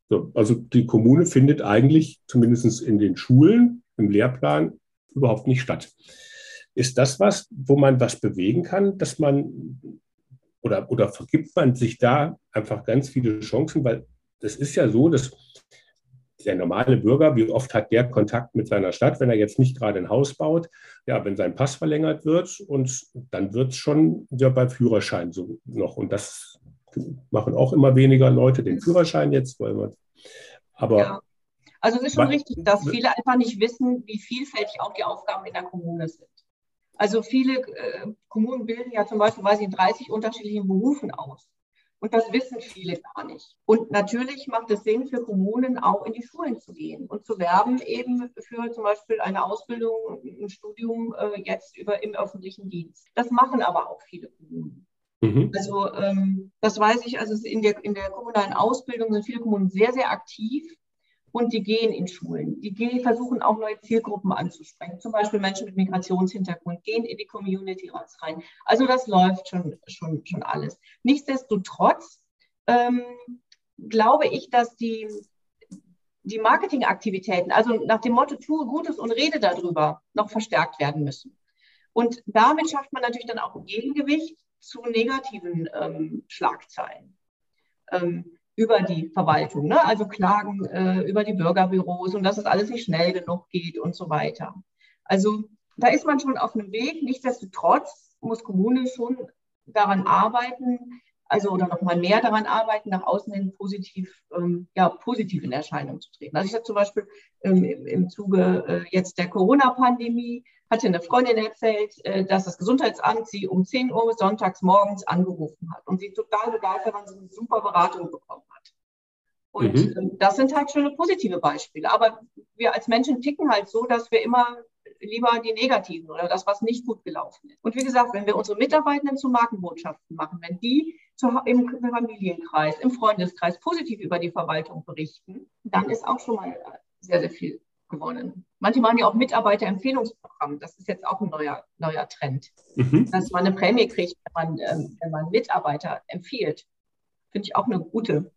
So, also die Kommune findet eigentlich zumindest in den Schulen im Lehrplan überhaupt nicht statt. Ist das was, wo man was bewegen kann, dass man oder, oder vergibt man sich da einfach ganz viele Chancen? Weil das ist ja so, dass der normale Bürger, wie oft hat der Kontakt mit seiner Stadt, wenn er jetzt nicht gerade ein Haus baut? Ja, wenn sein Pass verlängert wird und dann wird es schon ja bei Führerschein so noch. Und das machen auch immer weniger Leute den Führerschein jetzt, weil man, aber. Ja. Also es ist schon richtig, dass viele einfach nicht wissen, wie vielfältig auch die Aufgaben in der Kommune sind. Also viele äh, Kommunen bilden ja zum Beispiel, weiß ich, in 30 unterschiedlichen Berufen aus. Und das wissen viele gar nicht. Und natürlich macht es Sinn für Kommunen auch in die Schulen zu gehen und zu werben eben für zum Beispiel eine Ausbildung, ein Studium äh, jetzt über im öffentlichen Dienst. Das machen aber auch viele Kommunen. Mhm. Also ähm, das weiß ich, also in der, in der kommunalen Ausbildung sind viele Kommunen sehr, sehr aktiv und die gehen in Schulen. Die gehen, versuchen auch neue Zielgruppen anzusprechen, zum Beispiel Menschen mit Migrationshintergrund, gehen in die Community rein. Also das läuft schon, schon, schon alles. Nichtsdestotrotz ähm, glaube ich, dass die, die Marketingaktivitäten, also nach dem Motto, tue Gutes und rede darüber, noch verstärkt werden müssen. Und damit schafft man natürlich dann auch ein Gegengewicht zu negativen ähm, Schlagzeilen ähm, über die Verwaltung, ne? also Klagen äh, über die Bürgerbüros und dass es alles nicht schnell genug geht und so weiter. Also da ist man schon auf einem Weg. Nichtsdestotrotz muss Kommune schon daran arbeiten, also oder noch mal mehr daran arbeiten, nach außen hin positiv, ähm, ja, positiv in Erscheinung zu treten. Also ich habe zum Beispiel ähm, im Zuge äh, jetzt der Corona-Pandemie hatte eine Freundin erzählt, äh, dass das Gesundheitsamt sie um 10 Uhr sonntags morgens angerufen hat und sie total begeistert, weil sie eine super Beratung bekommen hat. Und mhm. ähm, das sind halt schöne positive Beispiele. Aber wir als Menschen ticken halt so, dass wir immer lieber die negativen oder das, was nicht gut gelaufen ist. Und wie gesagt, wenn wir unsere Mitarbeitenden zu Markenbotschaften machen, wenn die im Familienkreis, im Freundeskreis positiv über die Verwaltung berichten, dann ist auch schon mal sehr, sehr viel gewonnen. Manche machen ja auch Mitarbeiterempfehlungsprogramm. Das ist jetzt auch ein neuer, neuer Trend, mhm. dass man eine Prämie kriegt, wenn man, ähm, wenn man Mitarbeiter empfiehlt. Finde ich auch eine gute,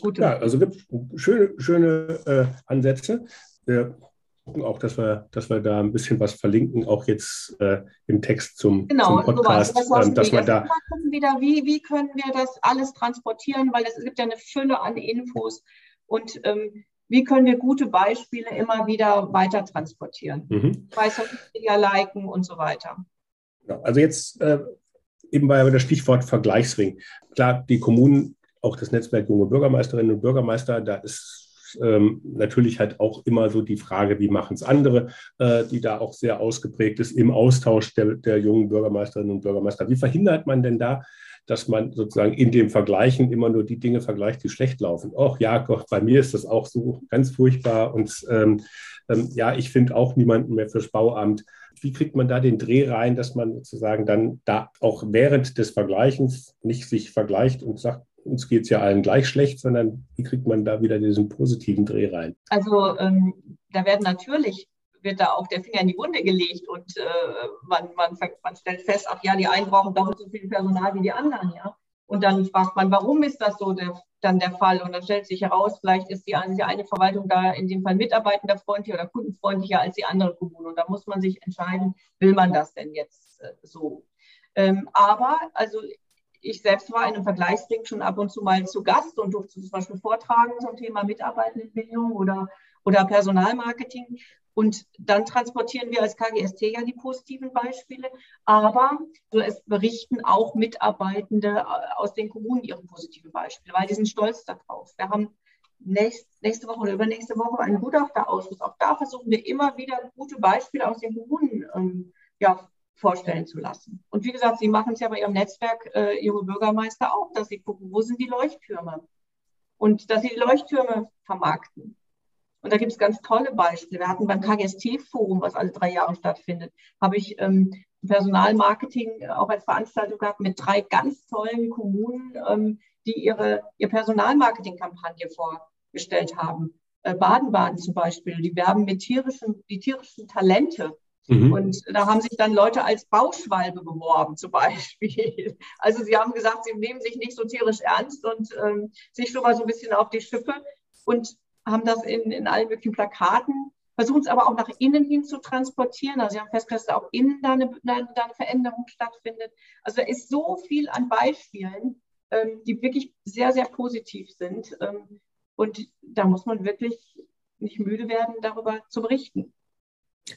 gute. Ja, also gibt schöne, schöne äh, Ansätze. Wir gucken auch, dass wir, dass wir da ein bisschen was verlinken, auch jetzt äh, im Text zum, genau, zum Podcast. Genau, das ähm, dass da gucken wieder, wie, wie können wir das alles transportieren, weil es gibt ja eine Fülle an Infos und ähm, wie können wir gute Beispiele immer wieder weiter transportieren? Mhm. Bei Social Media liken und so weiter. Also jetzt äh, eben ja das Stichwort Vergleichsring. Klar, die Kommunen, auch das Netzwerk junge Bürgermeisterinnen und Bürgermeister, da ist ähm, natürlich halt auch immer so die Frage, wie machen es andere, äh, die da auch sehr ausgeprägt ist im Austausch der, der jungen Bürgermeisterinnen und Bürgermeister. Wie verhindert man denn da, dass man sozusagen in dem Vergleichen immer nur die Dinge vergleicht, die schlecht laufen. Och ja, Gott, bei mir ist das auch so ganz furchtbar und ähm, ähm, ja, ich finde auch niemanden mehr fürs Bauamt. Wie kriegt man da den Dreh rein, dass man sozusagen dann da auch während des Vergleichens nicht sich vergleicht und sagt, uns geht es ja allen gleich schlecht, sondern wie kriegt man da wieder diesen positiven Dreh rein? Also ähm, da werden natürlich wird da auch der Finger in die Wunde gelegt und äh, man, man, man stellt fest, ach ja, die einen brauchen doppelt so viel Personal wie die anderen, ja. Und dann fragt man, warum ist das so der, dann der Fall? Und dann stellt sich heraus, vielleicht ist die eine, die eine Verwaltung da in dem Fall mitarbeitenderfreundlicher oder kundenfreundlicher als die andere Kommune. Und da muss man sich entscheiden, will man das denn jetzt äh, so? Ähm, aber, also ich selbst war in einem Vergleichsring schon ab und zu mal zu Gast und durfte zum Beispiel vortragen zum Thema Mitarbeitendenbildung oder, oder Personalmarketing. Und dann transportieren wir als KGST ja die positiven Beispiele, aber es berichten auch Mitarbeitende äh, aus den Kommunen ihre positiven Beispiele, weil die sind stolz darauf. Wir haben nächst, nächste Woche oder übernächste Woche einen Gutachterausschuss. Auch da versuchen wir immer wieder gute Beispiele aus den Kommunen ähm, ja, vorstellen zu lassen. Und wie gesagt, Sie machen es ja bei Ihrem Netzwerk äh, Junge Bürgermeister auch, dass Sie gucken, wo sind die Leuchttürme? Und dass Sie die Leuchttürme vermarkten. Und da gibt es ganz tolle Beispiele. Wir hatten beim KGST-Forum, was alle drei Jahre stattfindet, habe ich ähm, Personalmarketing auch als Veranstaltung gehabt mit drei ganz tollen Kommunen, ähm, die ihre ihr Personalmarketing-Kampagne vorgestellt haben. Äh, Baden-Baden zum Beispiel, die werben mit tierischen, die tierischen Talente. Mhm. Und da haben sich dann Leute als Bauschwalbe beworben, zum Beispiel. (laughs) Also sie haben gesagt, sie nehmen sich nicht so tierisch ernst und ähm, sich schon mal so ein bisschen auf die Schippe. Und haben das in, in allen möglichen Plakaten, versuchen es aber auch nach innen hin zu transportieren. Also sie haben festgestellt, dass auch innen da eine, da eine Veränderung stattfindet. Also da ist so viel an Beispielen, ähm, die wirklich sehr, sehr positiv sind. Ähm, und da muss man wirklich nicht müde werden, darüber zu berichten.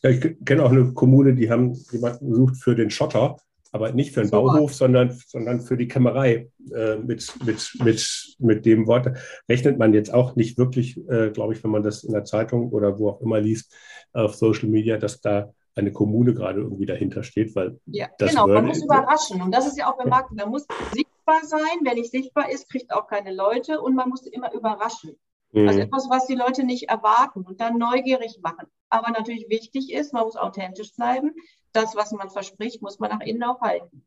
Ja, ich kenne auch eine Kommune, die haben jemanden gesucht für den Schotter aber nicht für den so Bauhof, sondern, sondern für die Kämmerei. Äh, mit, mit, mit, mit dem Wort rechnet man jetzt auch nicht wirklich, äh, glaube ich, wenn man das in der Zeitung oder wo auch immer liest, auf Social Media, dass da eine Kommune gerade irgendwie dahinter steht, weil ja, genau, man muss überraschen und das ist ja auch beim Marketing, man muss sichtbar sein, wer nicht sichtbar ist, kriegt auch keine Leute und man muss immer überraschen. Mhm. Also etwas, was die Leute nicht erwarten und dann neugierig machen. Aber natürlich wichtig ist, man muss authentisch bleiben. Das, was man verspricht, muss man nach innen auch halten.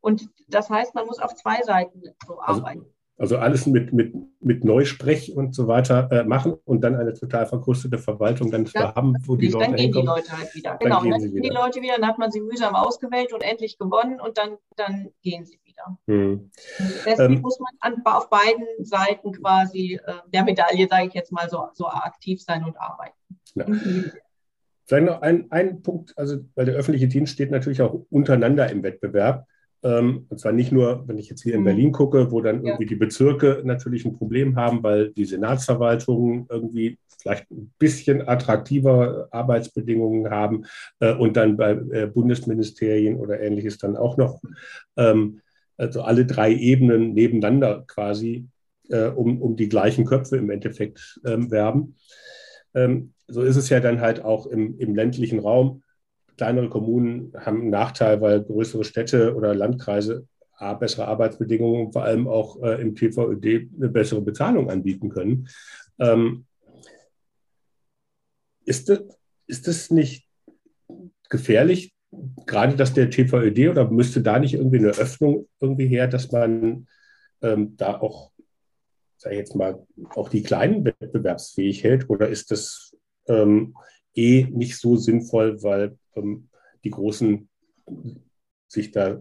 Und das heißt, man muss auf zwei Seiten so also, arbeiten. Also alles mit, mit, mit Neusprech und so weiter äh, machen und dann eine total verkrustete Verwaltung dann ja, haben, wo die Leute Dann gehen hinkommen. die Leute halt wieder. Dann genau, dann gehen die Leute wieder, dann hat man sie mühsam ausgewählt und endlich gewonnen und dann, dann gehen sie wieder. Hm. Deswegen ähm, muss man an, auf beiden Seiten quasi äh, der Medaille, sage ich jetzt mal, so, so aktiv sein und arbeiten. Ja. Mhm. Vielleicht noch ein, ein Punkt, also weil der öffentliche Dienst steht natürlich auch untereinander im Wettbewerb. Ähm, und zwar nicht nur, wenn ich jetzt hier in mhm. Berlin gucke, wo dann irgendwie ja. die Bezirke natürlich ein Problem haben, weil die Senatsverwaltungen irgendwie vielleicht ein bisschen attraktiver Arbeitsbedingungen haben äh, und dann bei äh, Bundesministerien oder ähnliches dann auch noch, ähm, also alle drei Ebenen nebeneinander quasi äh, um, um die gleichen Köpfe im Endeffekt ähm, werben. Ähm, so ist es ja dann halt auch im, im ländlichen Raum kleinere Kommunen haben einen Nachteil, weil größere Städte oder Landkreise A, bessere Arbeitsbedingungen, vor allem auch äh, im TVÖD eine bessere Bezahlung anbieten können. Ähm, ist, das, ist das nicht gefährlich, gerade dass der TVÖD oder müsste da nicht irgendwie eine Öffnung irgendwie her, dass man ähm, da auch, sag ich jetzt mal, auch die Kleinen wettbewerbsfähig hält? Oder ist das ähm, eh nicht so sinnvoll, weil ähm, die Großen sich da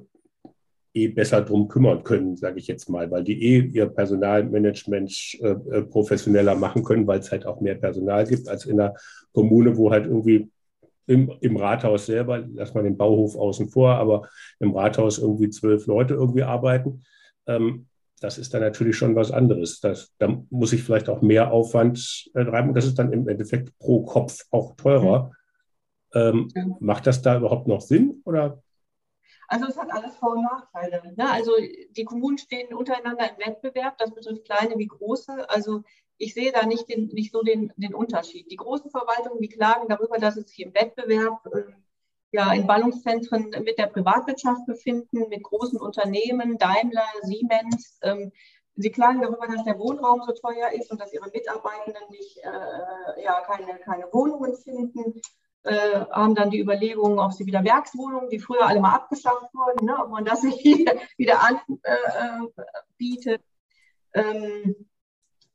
eh besser drum kümmern können, sage ich jetzt mal, weil die eh ihr Personalmanagement äh, äh professioneller machen können, weil es halt auch mehr Personal gibt als in einer Kommune, wo halt irgendwie im, im Rathaus selber, lass mal den Bauhof außen vor, aber im Rathaus irgendwie zwölf Leute irgendwie arbeiten. Ähm, das ist dann natürlich schon was anderes. Das, da muss ich vielleicht auch mehr Aufwand äh, treiben. Das ist dann im Endeffekt pro Kopf auch teurer. Ähm, ja. Macht das da überhaupt noch Sinn? Oder? Also es hat alles Vor- und Nachteile. Ne? Also die Kommunen stehen untereinander im Wettbewerb. Das betrifft kleine wie große. Also ich sehe da nicht, den, nicht so den, den Unterschied. Die großen Verwaltungen, die klagen darüber, dass es sich im Wettbewerb äh, ja, in Ballungszentren mit der Privatwirtschaft befinden, mit großen Unternehmen, Daimler, Siemens. Ähm, sie klagen darüber, dass der Wohnraum so teuer ist und dass ihre Mitarbeitenden nicht, äh, ja, keine, keine Wohnungen finden. Äh, haben dann die Überlegungen, ob sie wieder Werkswohnungen, die früher alle mal abgeschafft wurden, ne, ob man das (laughs) wieder, wieder anbietet. Äh, ähm,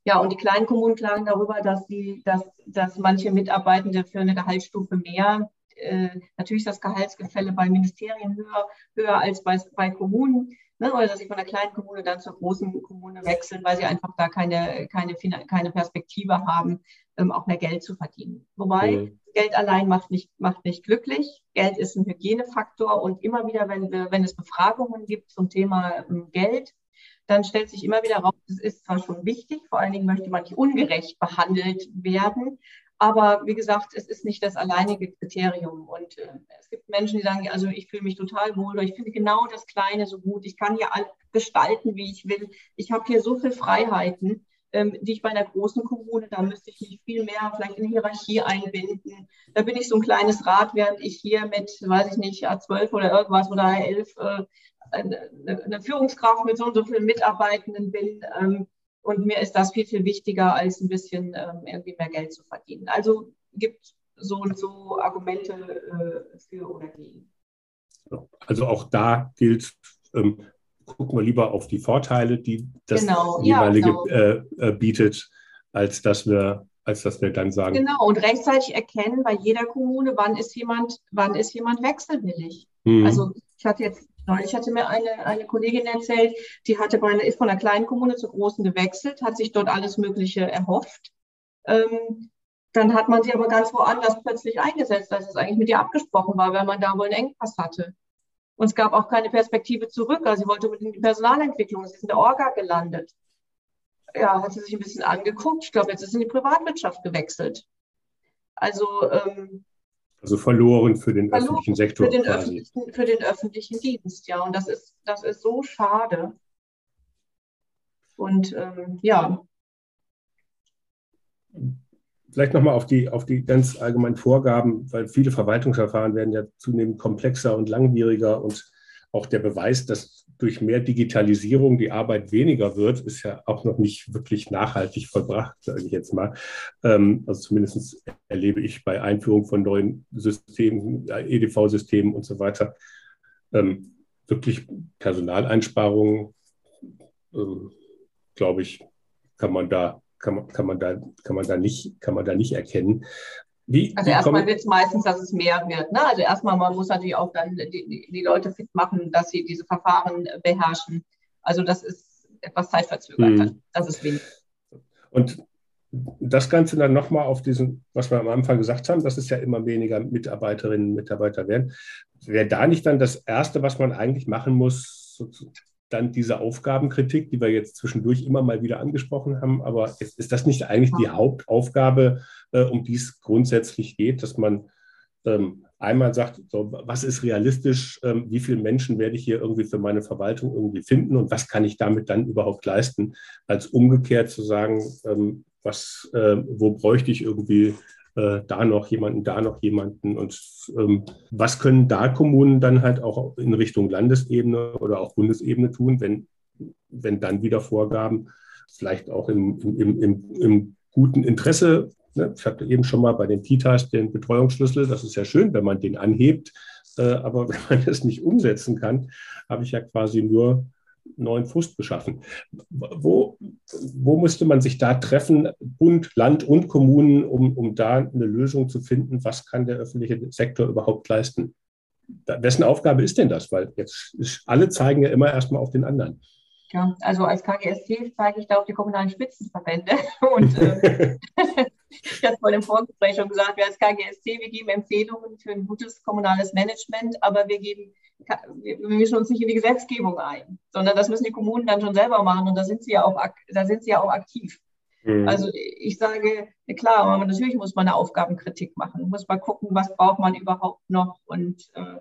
ja, und die kleinen Kommunen klagen darüber, dass, sie, dass, dass manche Mitarbeitende für eine Gehaltsstufe mehr äh, natürlich das Gehaltsgefälle bei Ministerien höher, höher als bei, bei Kommunen. Ne, oder dass sie von der kleinen Kommune dann zur großen Kommune wechseln, weil sie einfach da keine, keine, keine Perspektive haben, ähm, auch mehr Geld zu verdienen. Wobei mhm. Geld allein macht nicht, macht nicht glücklich. Geld ist ein Hygienefaktor und immer wieder, wenn, wir, wenn es Befragungen gibt zum Thema ähm, Geld, dann stellt sich immer wieder raus, es ist zwar schon wichtig, vor allen Dingen möchte man nicht ungerecht behandelt werden, aber wie gesagt, es ist nicht das alleinige Kriterium. Und äh, es gibt Menschen, die sagen, also ich fühle mich total wohl, oder ich finde genau das Kleine so gut. Ich kann hier alles gestalten, wie ich will. Ich habe hier so viele Freiheiten, ähm, die ich bei einer großen Kommune, da müsste ich mich viel mehr vielleicht in Hierarchie einbinden. Da bin ich so ein kleines Rad, während ich hier mit, weiß ich nicht, A12 oder irgendwas oder A11 äh, eine, eine, Führungskraft mit so und so vielen Mitarbeitenden bin. Ähm, und mir ist das viel, viel wichtiger, als ein bisschen ähm, irgendwie mehr Geld zu verdienen. Also gibt so und so Argumente äh, für oder gegen. Also auch da gilt, ähm, gucken wir lieber auf die Vorteile, die das genau, jeweilige ja, genau. äh, äh, bietet, als dass wir als dass wir dann sagen. Genau, und rechtzeitig erkennen bei jeder Kommune, wann ist jemand, wann ist jemand wechselwillig. Mhm. Also ich hatte jetzt ich hatte mir eine, eine Kollegin erzählt, die hatte bei einer, ist von einer kleinen Kommune zur großen gewechselt, hat sich dort alles Mögliche erhofft. Ähm, dann hat man sie aber ganz woanders plötzlich eingesetzt, als es eigentlich mit ihr abgesprochen war, weil man da wohl einen Engpass hatte. Und es gab auch keine Perspektive zurück. Also sie wollte mit in die Personalentwicklung, sie ist in der Orga gelandet. Ja, hat sie sich ein bisschen angeguckt. Ich glaube, jetzt ist sie in die Privatwirtschaft gewechselt. Also ähm, also verloren für den verloren öffentlichen Sektor. Für den. Öffentlichen, für den öffentlichen Dienst, ja. Und das ist, das ist so schade. Und ähm, ja. Vielleicht nochmal auf die, auf die ganz allgemeinen Vorgaben, weil viele Verwaltungsverfahren werden ja zunehmend komplexer und langwieriger und auch der Beweis, dass durch mehr Digitalisierung die Arbeit weniger wird, ist ja auch noch nicht wirklich nachhaltig vollbracht, sage ich jetzt mal. Ähm, also zumindest erlebe ich bei Einführung von neuen Systemen, EDV-Systemen und so weiter, ähm, wirklich Personaleinsparungen, ähm, glaube ich, kann man da kann man, kann man da kann man da nicht kann man da nicht erkennen. Wie, also erstmal wird es meistens, dass es mehr wird. Ne? Also erstmal, man muss natürlich auch dann die, die Leute fit machen, dass sie diese Verfahren beherrschen. Also das ist etwas zeitverzögert. Hm. Das ist wenig. Und das Ganze dann nochmal auf diesen, was wir am Anfang gesagt haben, dass es ja immer weniger Mitarbeiterinnen und Mitarbeiter werden. Wäre da nicht dann das Erste, was man eigentlich machen muss, dann diese Aufgabenkritik, die wir jetzt zwischendurch immer mal wieder angesprochen haben, aber ist, ist das nicht eigentlich die Hauptaufgabe, äh, um die es grundsätzlich geht, dass man ähm, einmal sagt, so, was ist realistisch, ähm, wie viele Menschen werde ich hier irgendwie für meine Verwaltung irgendwie finden und was kann ich damit dann überhaupt leisten, als umgekehrt zu sagen, ähm, was, äh, wo bräuchte ich irgendwie äh, da noch jemanden, da noch jemanden und ähm, was können da Kommunen dann halt auch in Richtung Landesebene oder auch Bundesebene tun, wenn, wenn dann wieder Vorgaben vielleicht auch im, im, im, im guten Interesse Ne? Ich hatte eben schon mal bei den Kitas den Betreuungsschlüssel. Das ist ja schön, wenn man den anhebt. Äh, aber (laughs) wenn man das nicht umsetzen kann, habe ich ja quasi nur neuen Frust geschaffen. Wo, wo müsste man sich da treffen, Bund, Land und Kommunen, um, um da eine Lösung zu finden? Was kann der öffentliche Sektor überhaupt leisten? Wessen Aufgabe ist denn das? Weil jetzt alle zeigen ja immer erstmal auf den anderen. Ja, also als KGST zeige ich da auf die kommunalen Spitzenverbände. (laughs) Und äh, (laughs) ich hatte vor dem Vorgespräch schon gesagt, wir als KGST, wir geben Empfehlungen für ein gutes kommunales Management, aber wir geben, wir mischen uns nicht in die Gesetzgebung ein, sondern das müssen die Kommunen dann schon selber machen und da sind sie ja auch, da sind sie ja auch aktiv. Mhm. Also ich sage, klar, aber natürlich muss man eine Aufgabenkritik machen, muss man gucken, was braucht man überhaupt noch und äh,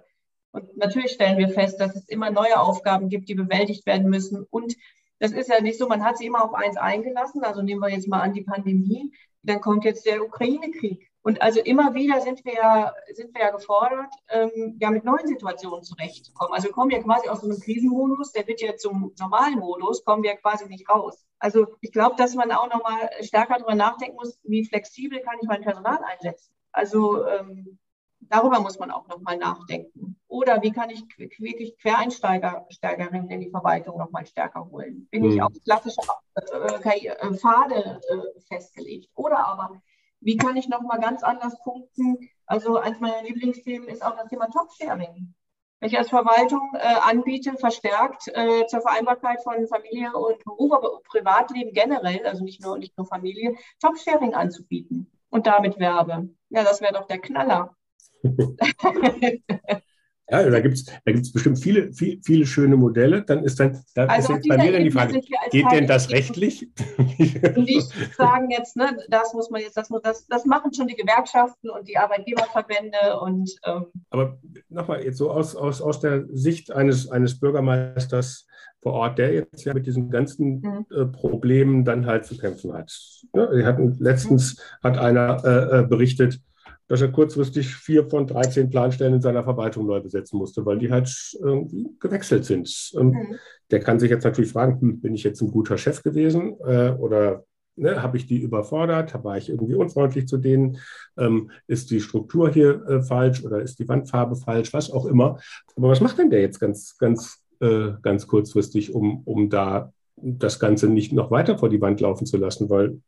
und natürlich stellen wir fest, dass es immer neue Aufgaben gibt, die bewältigt werden müssen. Und das ist ja nicht so, man hat sich immer auf eins eingelassen. Also nehmen wir jetzt mal an die Pandemie. Dann kommt jetzt der Ukraine-Krieg. Und also immer wieder sind wir ja, sind wir ja gefordert, ähm, ja mit neuen Situationen zurechtzukommen. Also wir kommen ja quasi aus so einem Krisenmodus, der wird ja zum normalen Modus, kommen wir quasi nicht raus. Also ich glaube, dass man auch nochmal stärker darüber nachdenken muss, wie flexibel kann ich mein Personal einsetzen. Also ähm, darüber muss man auch nochmal nachdenken. Oder wie kann ich wirklich Quereinsteiger Steigerinnen in die Verwaltung nochmal stärker holen? Bin mhm. ich auf klassische äh, äh, Pfade äh, festgelegt? Oder aber, wie kann ich nochmal ganz anders punkten? Also eins meiner Lieblingsthemen ist auch das Thema Top-Sharing. Wenn ich als Verwaltung äh, anbiete, verstärkt zur Vereinbarkeit von Familie und Beruf, aber Privatleben generell, also nicht nur, nicht nur Familie, Top-Sharing anzubieten und damit werbe. Ja, das wäre doch der Knaller. Ja, da gibt es da gibt's bestimmt viele, viele, viele schöne Modelle. Dann ist dann, da also ist bei mir dann die Frage, geht denn das rechtlich? Nicht sagen jetzt, ne, das muss man jetzt, das, das, das machen schon die Gewerkschaften und die Arbeitgeberverbände und ähm. Aber nochmal, jetzt so aus, aus, aus der Sicht eines, eines Bürgermeisters vor Ort, der jetzt ja mit diesen ganzen mhm. äh, Problemen dann halt zu kämpfen hat. Wir hatten, letztens mhm. hat einer äh, äh berichtet, dass er kurzfristig vier von 13 Planstellen in seiner Verwaltung neu besetzen musste, weil die halt irgendwie gewechselt sind. Mhm. Der kann sich jetzt natürlich fragen, hm, bin ich jetzt ein guter Chef gewesen äh, oder ne, habe ich die überfordert? War ich irgendwie unfreundlich zu denen? Ähm, ist die Struktur hier äh, falsch oder ist die Wandfarbe falsch? Was auch immer. Aber was macht denn der jetzt ganz, ganz, äh, ganz kurzfristig, um, um da das Ganze nicht noch weiter vor die Wand laufen zu lassen? Weil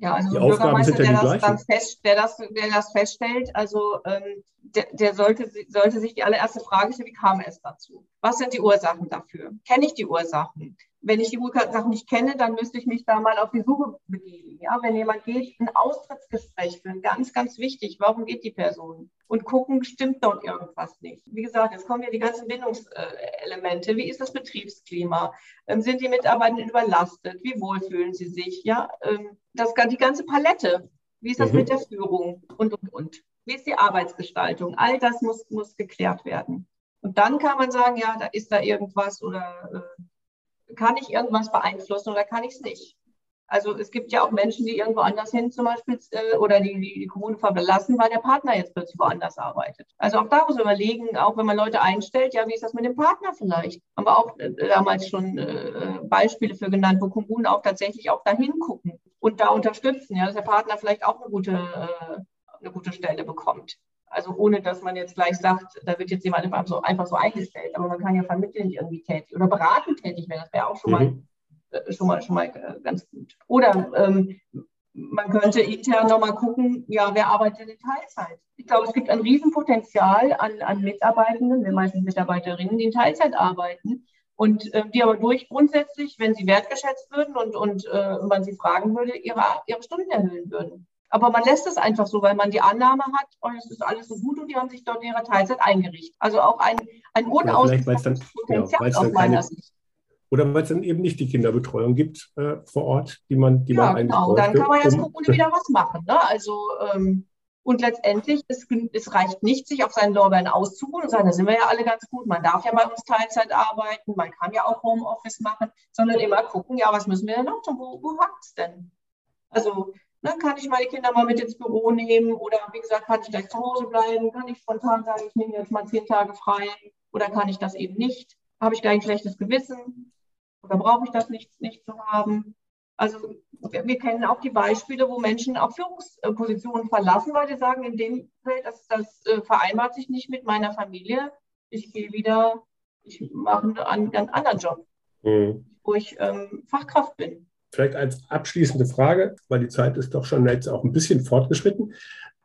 ja, also die Aufgaben sind ja die der, das fest, der, das, der das feststellt, also ähm, der, der, sollte, sollte sich die allererste Frage stellen, wie kam es dazu? Was sind die Ursachen dafür? Kenne ich die Ursachen? Wenn ich die Ursachen nicht kenne, dann müsste ich mich da mal auf die Suche begeben. Ja, wenn jemand geht, ein Austrittsgespräch führen, ganz, ganz wichtig. Warum geht die Person? Und gucken, stimmt dort irgendwas nicht? Wie gesagt, jetzt kommen ja die ganzen Bindungselemente. Wie ist das Betriebsklima? Ähm, sind die Mitarbeiter überlastet? Wie wohl fühlen sie sich? Ja, ähm, das, die ganze Palette. Wie ist das mhm. mit der Führung? Und, und, und. Wie ist die Arbeitsgestaltung? All das muss, muss geklärt werden. Und dann kann man sagen, ja, da ist da irgendwas oder äh, kann ich irgendwas beeinflussen oder kann ich es nicht. Also es gibt ja auch Menschen, die irgendwo anders hin zum Beispiel äh, oder die, die Kommune verlassen, weil der Partner jetzt plötzlich woanders arbeitet. Also auch da muss man überlegen, auch wenn man Leute einstellt, ja, wie ist das mit dem Partner vielleicht? Haben wir auch äh, damals schon äh, Beispiele für genannt, wo Kommunen auch tatsächlich auch dahin gucken und da unterstützen, ja, dass der Partner vielleicht auch eine gute, äh, eine gute Stelle bekommt. Also ohne, dass man jetzt gleich sagt, da wird jetzt jemand einfach so, einfach so eingestellt. Aber man kann ja vermitteln irgendwie tätig oder beratend tätig werden. Das wäre auch schon, mhm. mal, äh, schon, mal, schon mal äh, ganz gut. Oder ähm, man könnte intern nochmal gucken, ja, wer arbeitet in Teilzeit? Ich glaube, es gibt ein Riesenpotenzial an, an Mitarbeitenden, wir meisten Mitarbeiterinnen, die in Teilzeit arbeiten Und äh, die aber durch grundsätzlich, wenn sie wertgeschätzt würden und, und äh, man sie fragen würde, ihre, ihre Stunden erhöhen würden. Aber man lässt es einfach so, weil man die Annahme hat, oh, es ist alles so gut und die haben sich dort in ihrer Teilzeit eingerichtet. Also auch ein, ein unausgeschöpftes ja, Potenzial aus meiner Sicht. Oder weil es dann eben nicht die Kinderbetreuung gibt äh, vor Ort, die man, die ja, man eigentlich genau. Dann kann man jetzt gucken, wieder was machen. Ne? Also ähm, und letztendlich, es, es, reicht nicht, sich auf seinen Lorbeeren auszuruhen und sagen, da sind wir ja alle ganz gut, man darf ja bei uns Teilzeit arbeiten, man kann ja auch Homeoffice machen, sondern immer gucken, ja, was müssen wir denn noch tun, wo, wo hakt es denn? Also ne, kann ich meine Kinder mal mit ins Büro nehmen oder wie gesagt, kann ich gleich zu Hause bleiben, kann ich spontan sagen, ich nehme jetzt mal zehn Tage frei oder kann ich das eben nicht? Habe ich gleich ein schlechtes Gewissen oder brauche ich das nicht, nicht zu haben? Also wir, wir, kennen auch die Beispiele, wo Menschen auch Führungspositionen verlassen, weil sie sagen, in dem Feld, das, das äh, vereinbart sich nicht mit meiner Familie. Ich gehe wieder, ich mache einen ganz anderen Job, mhm. wo ich ähm, Fachkraft bin. Vielleicht als abschließende Frage, weil die Zeit ist doch schon jetzt auch ein bisschen fortgeschritten.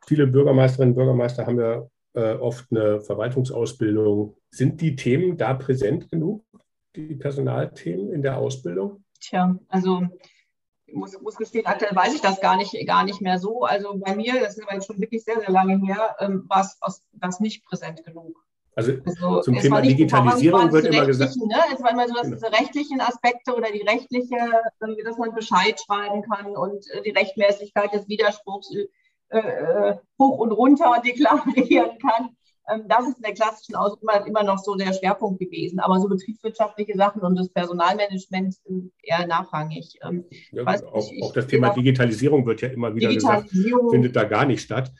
Viele Bürgermeisterinnen und Bürgermeister haben ja äh, oft eine Verwaltungsausbildung. Sind die Themen da präsent genug, die Personalthemen in der Ausbildung? Tja, also ich muss, muss gestehen, aktuell weiß ich das gar nicht, gar nicht mehr so. Also bei mir, das ist aber jetzt schon wirklich sehr, sehr lange her, ähm, war es nicht präsent genug. Also, also zum Thema Digitalisierung wird immer gesagt. Ne? Es war immer so, dass genau. diese rechtlichen Aspekte oder die rechtliche, dass man Bescheid schreiben kann und äh, die Rechtmäßigkeit des Widerspruchs äh, äh hoch und runter (laughs) deklarieren kann. Ähm, das ist in der klassischen Ausbildung immer noch so der Schwerpunkt gewesen. Aber so betriebswirtschaftliche Sachen und das Personalmanagement sind eher nachrangig. Ähm, ja, auch, nicht, auch, das Thema Digitalisierung wird ja immer wieder gesagt, findet da gar nicht statt,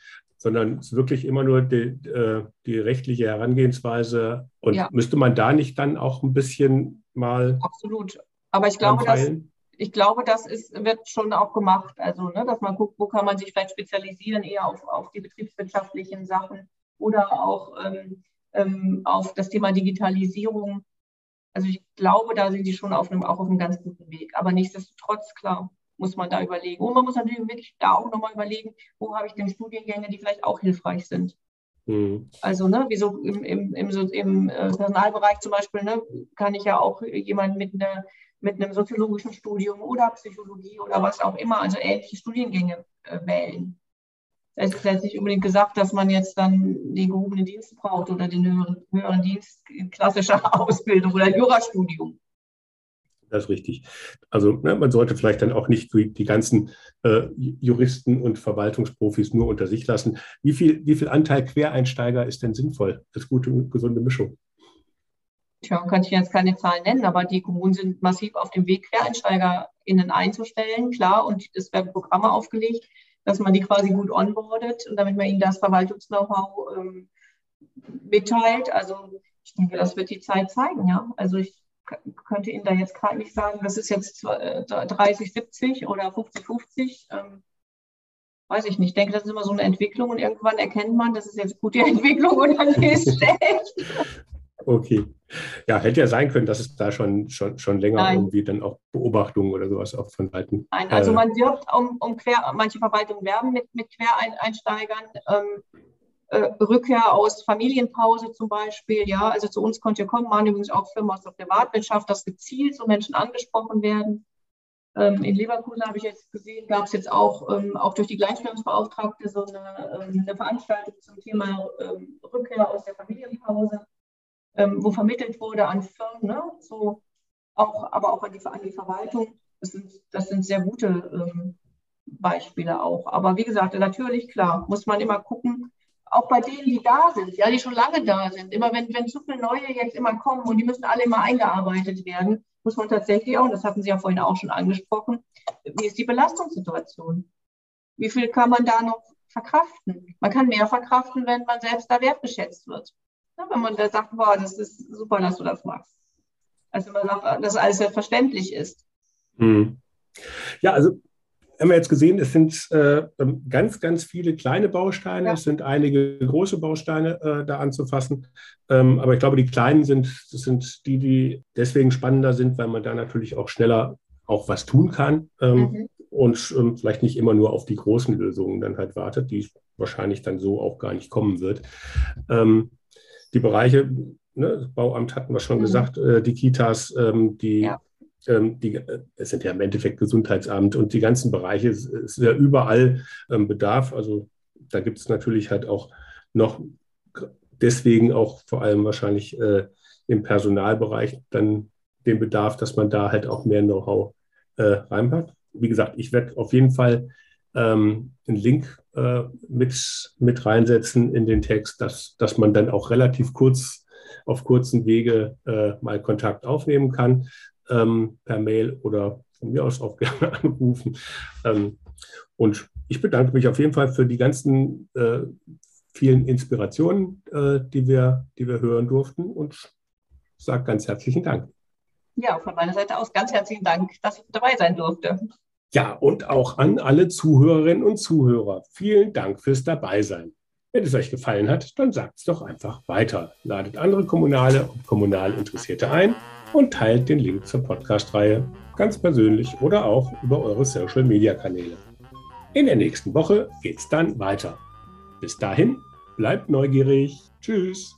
sondern es ist wirklich immer nur die, äh, die rechtliche Herangehensweise. Und ja. müsste man da nicht dann auch ein bisschen mal. Absolut. Aber ich glaube, dass, ich glaube, das ist, wird schon auch gemacht. Also, ne, dass man guckt, wo kann man sich vielleicht spezialisieren, eher auf, auf die betriebswirtschaftlichen Sachen oder auch ähm, ähm, auf das Thema Digitalisierung. Also ich glaube, da sind die schon auf einem, auch auf einem ganz guten Weg. Aber nichtsdestotrotz, klar, muss man da überlegen. Und man muss natürlich wirklich da auch nochmal überlegen, wo habe ich denn Studiengänge, die vielleicht auch hilfreich sind. Mhm. Also, ne, wieso im, im, im, im, äh, Personalbereich zum Beispiel, ne, kann ich ja auch jemanden mit, eine, mit einem soziologischen Studium oder Psychologie oder was auch immer, also ähnliche Studiengänge äh, wählen. Es ist jetzt nicht unbedingt gesagt, dass man jetzt dann den gehobenen Dienst braucht oder den höheren, höheren Dienst in klassischer (laughs) Ausbildung oder Jurastudium. Das ist richtig. Also ne, man sollte vielleicht dann auch nicht die, ganzen äh, Juristen und Verwaltungsprofis nur unter sich lassen. Wie viel, wie viel Anteil Quereinsteiger ist denn sinnvoll? Das ist gute und gesunde Mischung. Tja, kann ich jetzt keine Zahlen nennen, aber die Kommunen sind massiv auf dem Weg, QuereinsteigerInnen einzustellen, klar, und es werden Programme aufgelegt, dass man die quasi gut onboardet und damit man ihnen das Verwaltungs-Know-how ähm, mitteilt. Also ich denke, das wird die Zeit zeigen, ja. Also ich könnte Ihnen da jetzt gerade nicht sagen, das ist jetzt 30, 70 äh, oder 50, 50. Ähm, weiß ich nicht. Ich denke, das ist immer so eine Entwicklung und irgendwann erkennt man, das ist jetzt gut die (laughs) Entwicklung und dann ist es (laughs) schlecht. Okay. Ja, hätte ja sein können, dass es da schon, schon, schon länger Nein. irgendwie dann auch Beobachtungen oder sowas auch von Seiten. Nein, also äh, man wirbt um, um Quer, manche Verwaltungen werben mit, mit Quereinsteigern. Ähm, äh, Rückkehr aus Familienpause zum Beispiel. Ja, also zu uns konnte ihr kommen, waren übrigens auch Firmen aus der Privatwirtschaft, dass gezielt so Menschen angesprochen werden. Ähm, in Leverkusen habe ich jetzt gesehen, gab es jetzt auch, ähm, auch durch die Gleichstellungsbeauftragte so eine, ähm, eine Veranstaltung zum Thema ähm, Rückkehr aus der Familienpause, ähm, wo vermittelt wurde an Firmen, ne? so auch, aber auch an die, an die Verwaltung. Das sind, das sind sehr gute ähm, Beispiele auch. Aber wie gesagt, natürlich, klar, muss man immer gucken, auch bei denen, die da sind, ja, die schon lange da sind. Immer wenn, wenn zu viele neue jetzt immer kommen und die müssen alle immer eingearbeitet werden, muss man tatsächlich auch, und das hatten Sie ja vorhin auch schon angesprochen, wie ist die Belastungssituation? Wie viel kann man da noch verkraften? Man kann mehr verkraften, wenn man selbst da wertgeschätzt wird. Ja, wenn man da sagt, boah, das ist super, dass du das machst. Also wenn man sagt, dass alles selbstverständlich ist. Hm. Ja, also haben wir jetzt gesehen, es sind äh, ähm, ganz, ganz viele kleine Bausteine, ja. es sind einige große Bausteine äh, da anzufassen. Ähm, aber ich glaube, die kleinen sind, das sind die, die deswegen spannender sind, weil man da natürlich auch schneller auch was tun kann ähm, mhm. und ähm, vielleicht nicht immer nur auf die großen Lösungen dann halt wartet, die wahrscheinlich dann so auch gar nicht kommen wird. Ähm, die Bereiche, ne, Bauamt hatten wir schon mhm. gesagt, äh, die Kitas, ähm, die, ja. Ähm, die, äh, es sind ja im Endeffekt Gesundheitsamt und die ganzen Bereiche, es ist ja überall ähm, Bedarf. Also da gibt es natürlich halt auch noch deswegen auch vor allem wahrscheinlich äh, im Personalbereich dann den Bedarf, dass man da halt auch mehr Know-how äh, reinpackt. Wie gesagt, ich werde auf jeden Fall ähm, einen Link äh, mit, mit reinsetzen in den Text, dass, dass man dann auch relativ kurz auf kurzen Wege äh, mal Kontakt aufnehmen kann, ähm, per Mail oder von mir aus auch (laughs) gerne anrufen. Ähm, und ich bedanke mich auf jeden Fall für die ganzen äh, vielen Inspirationen, äh, die, wir, die wir hören durften und sage ganz herzlichen Dank. Ja, von meiner Seite aus ganz herzlichen Dank, dass ich dabei sein durfte. Ja, und auch an alle Zuhörerinnen und Zuhörer. Vielen Dank fürs Dabeisein. Wenn es euch gefallen hat, dann sagt es doch einfach weiter. Ladet andere Kommunale und kommunal Interessierte ein und teilt den Link zur Podcast-Reihe ganz persönlich oder auch über eure Social-Media-Kanäle. In der nächsten Woche geht es dann weiter. Bis dahin, bleibt neugierig. Tschüss.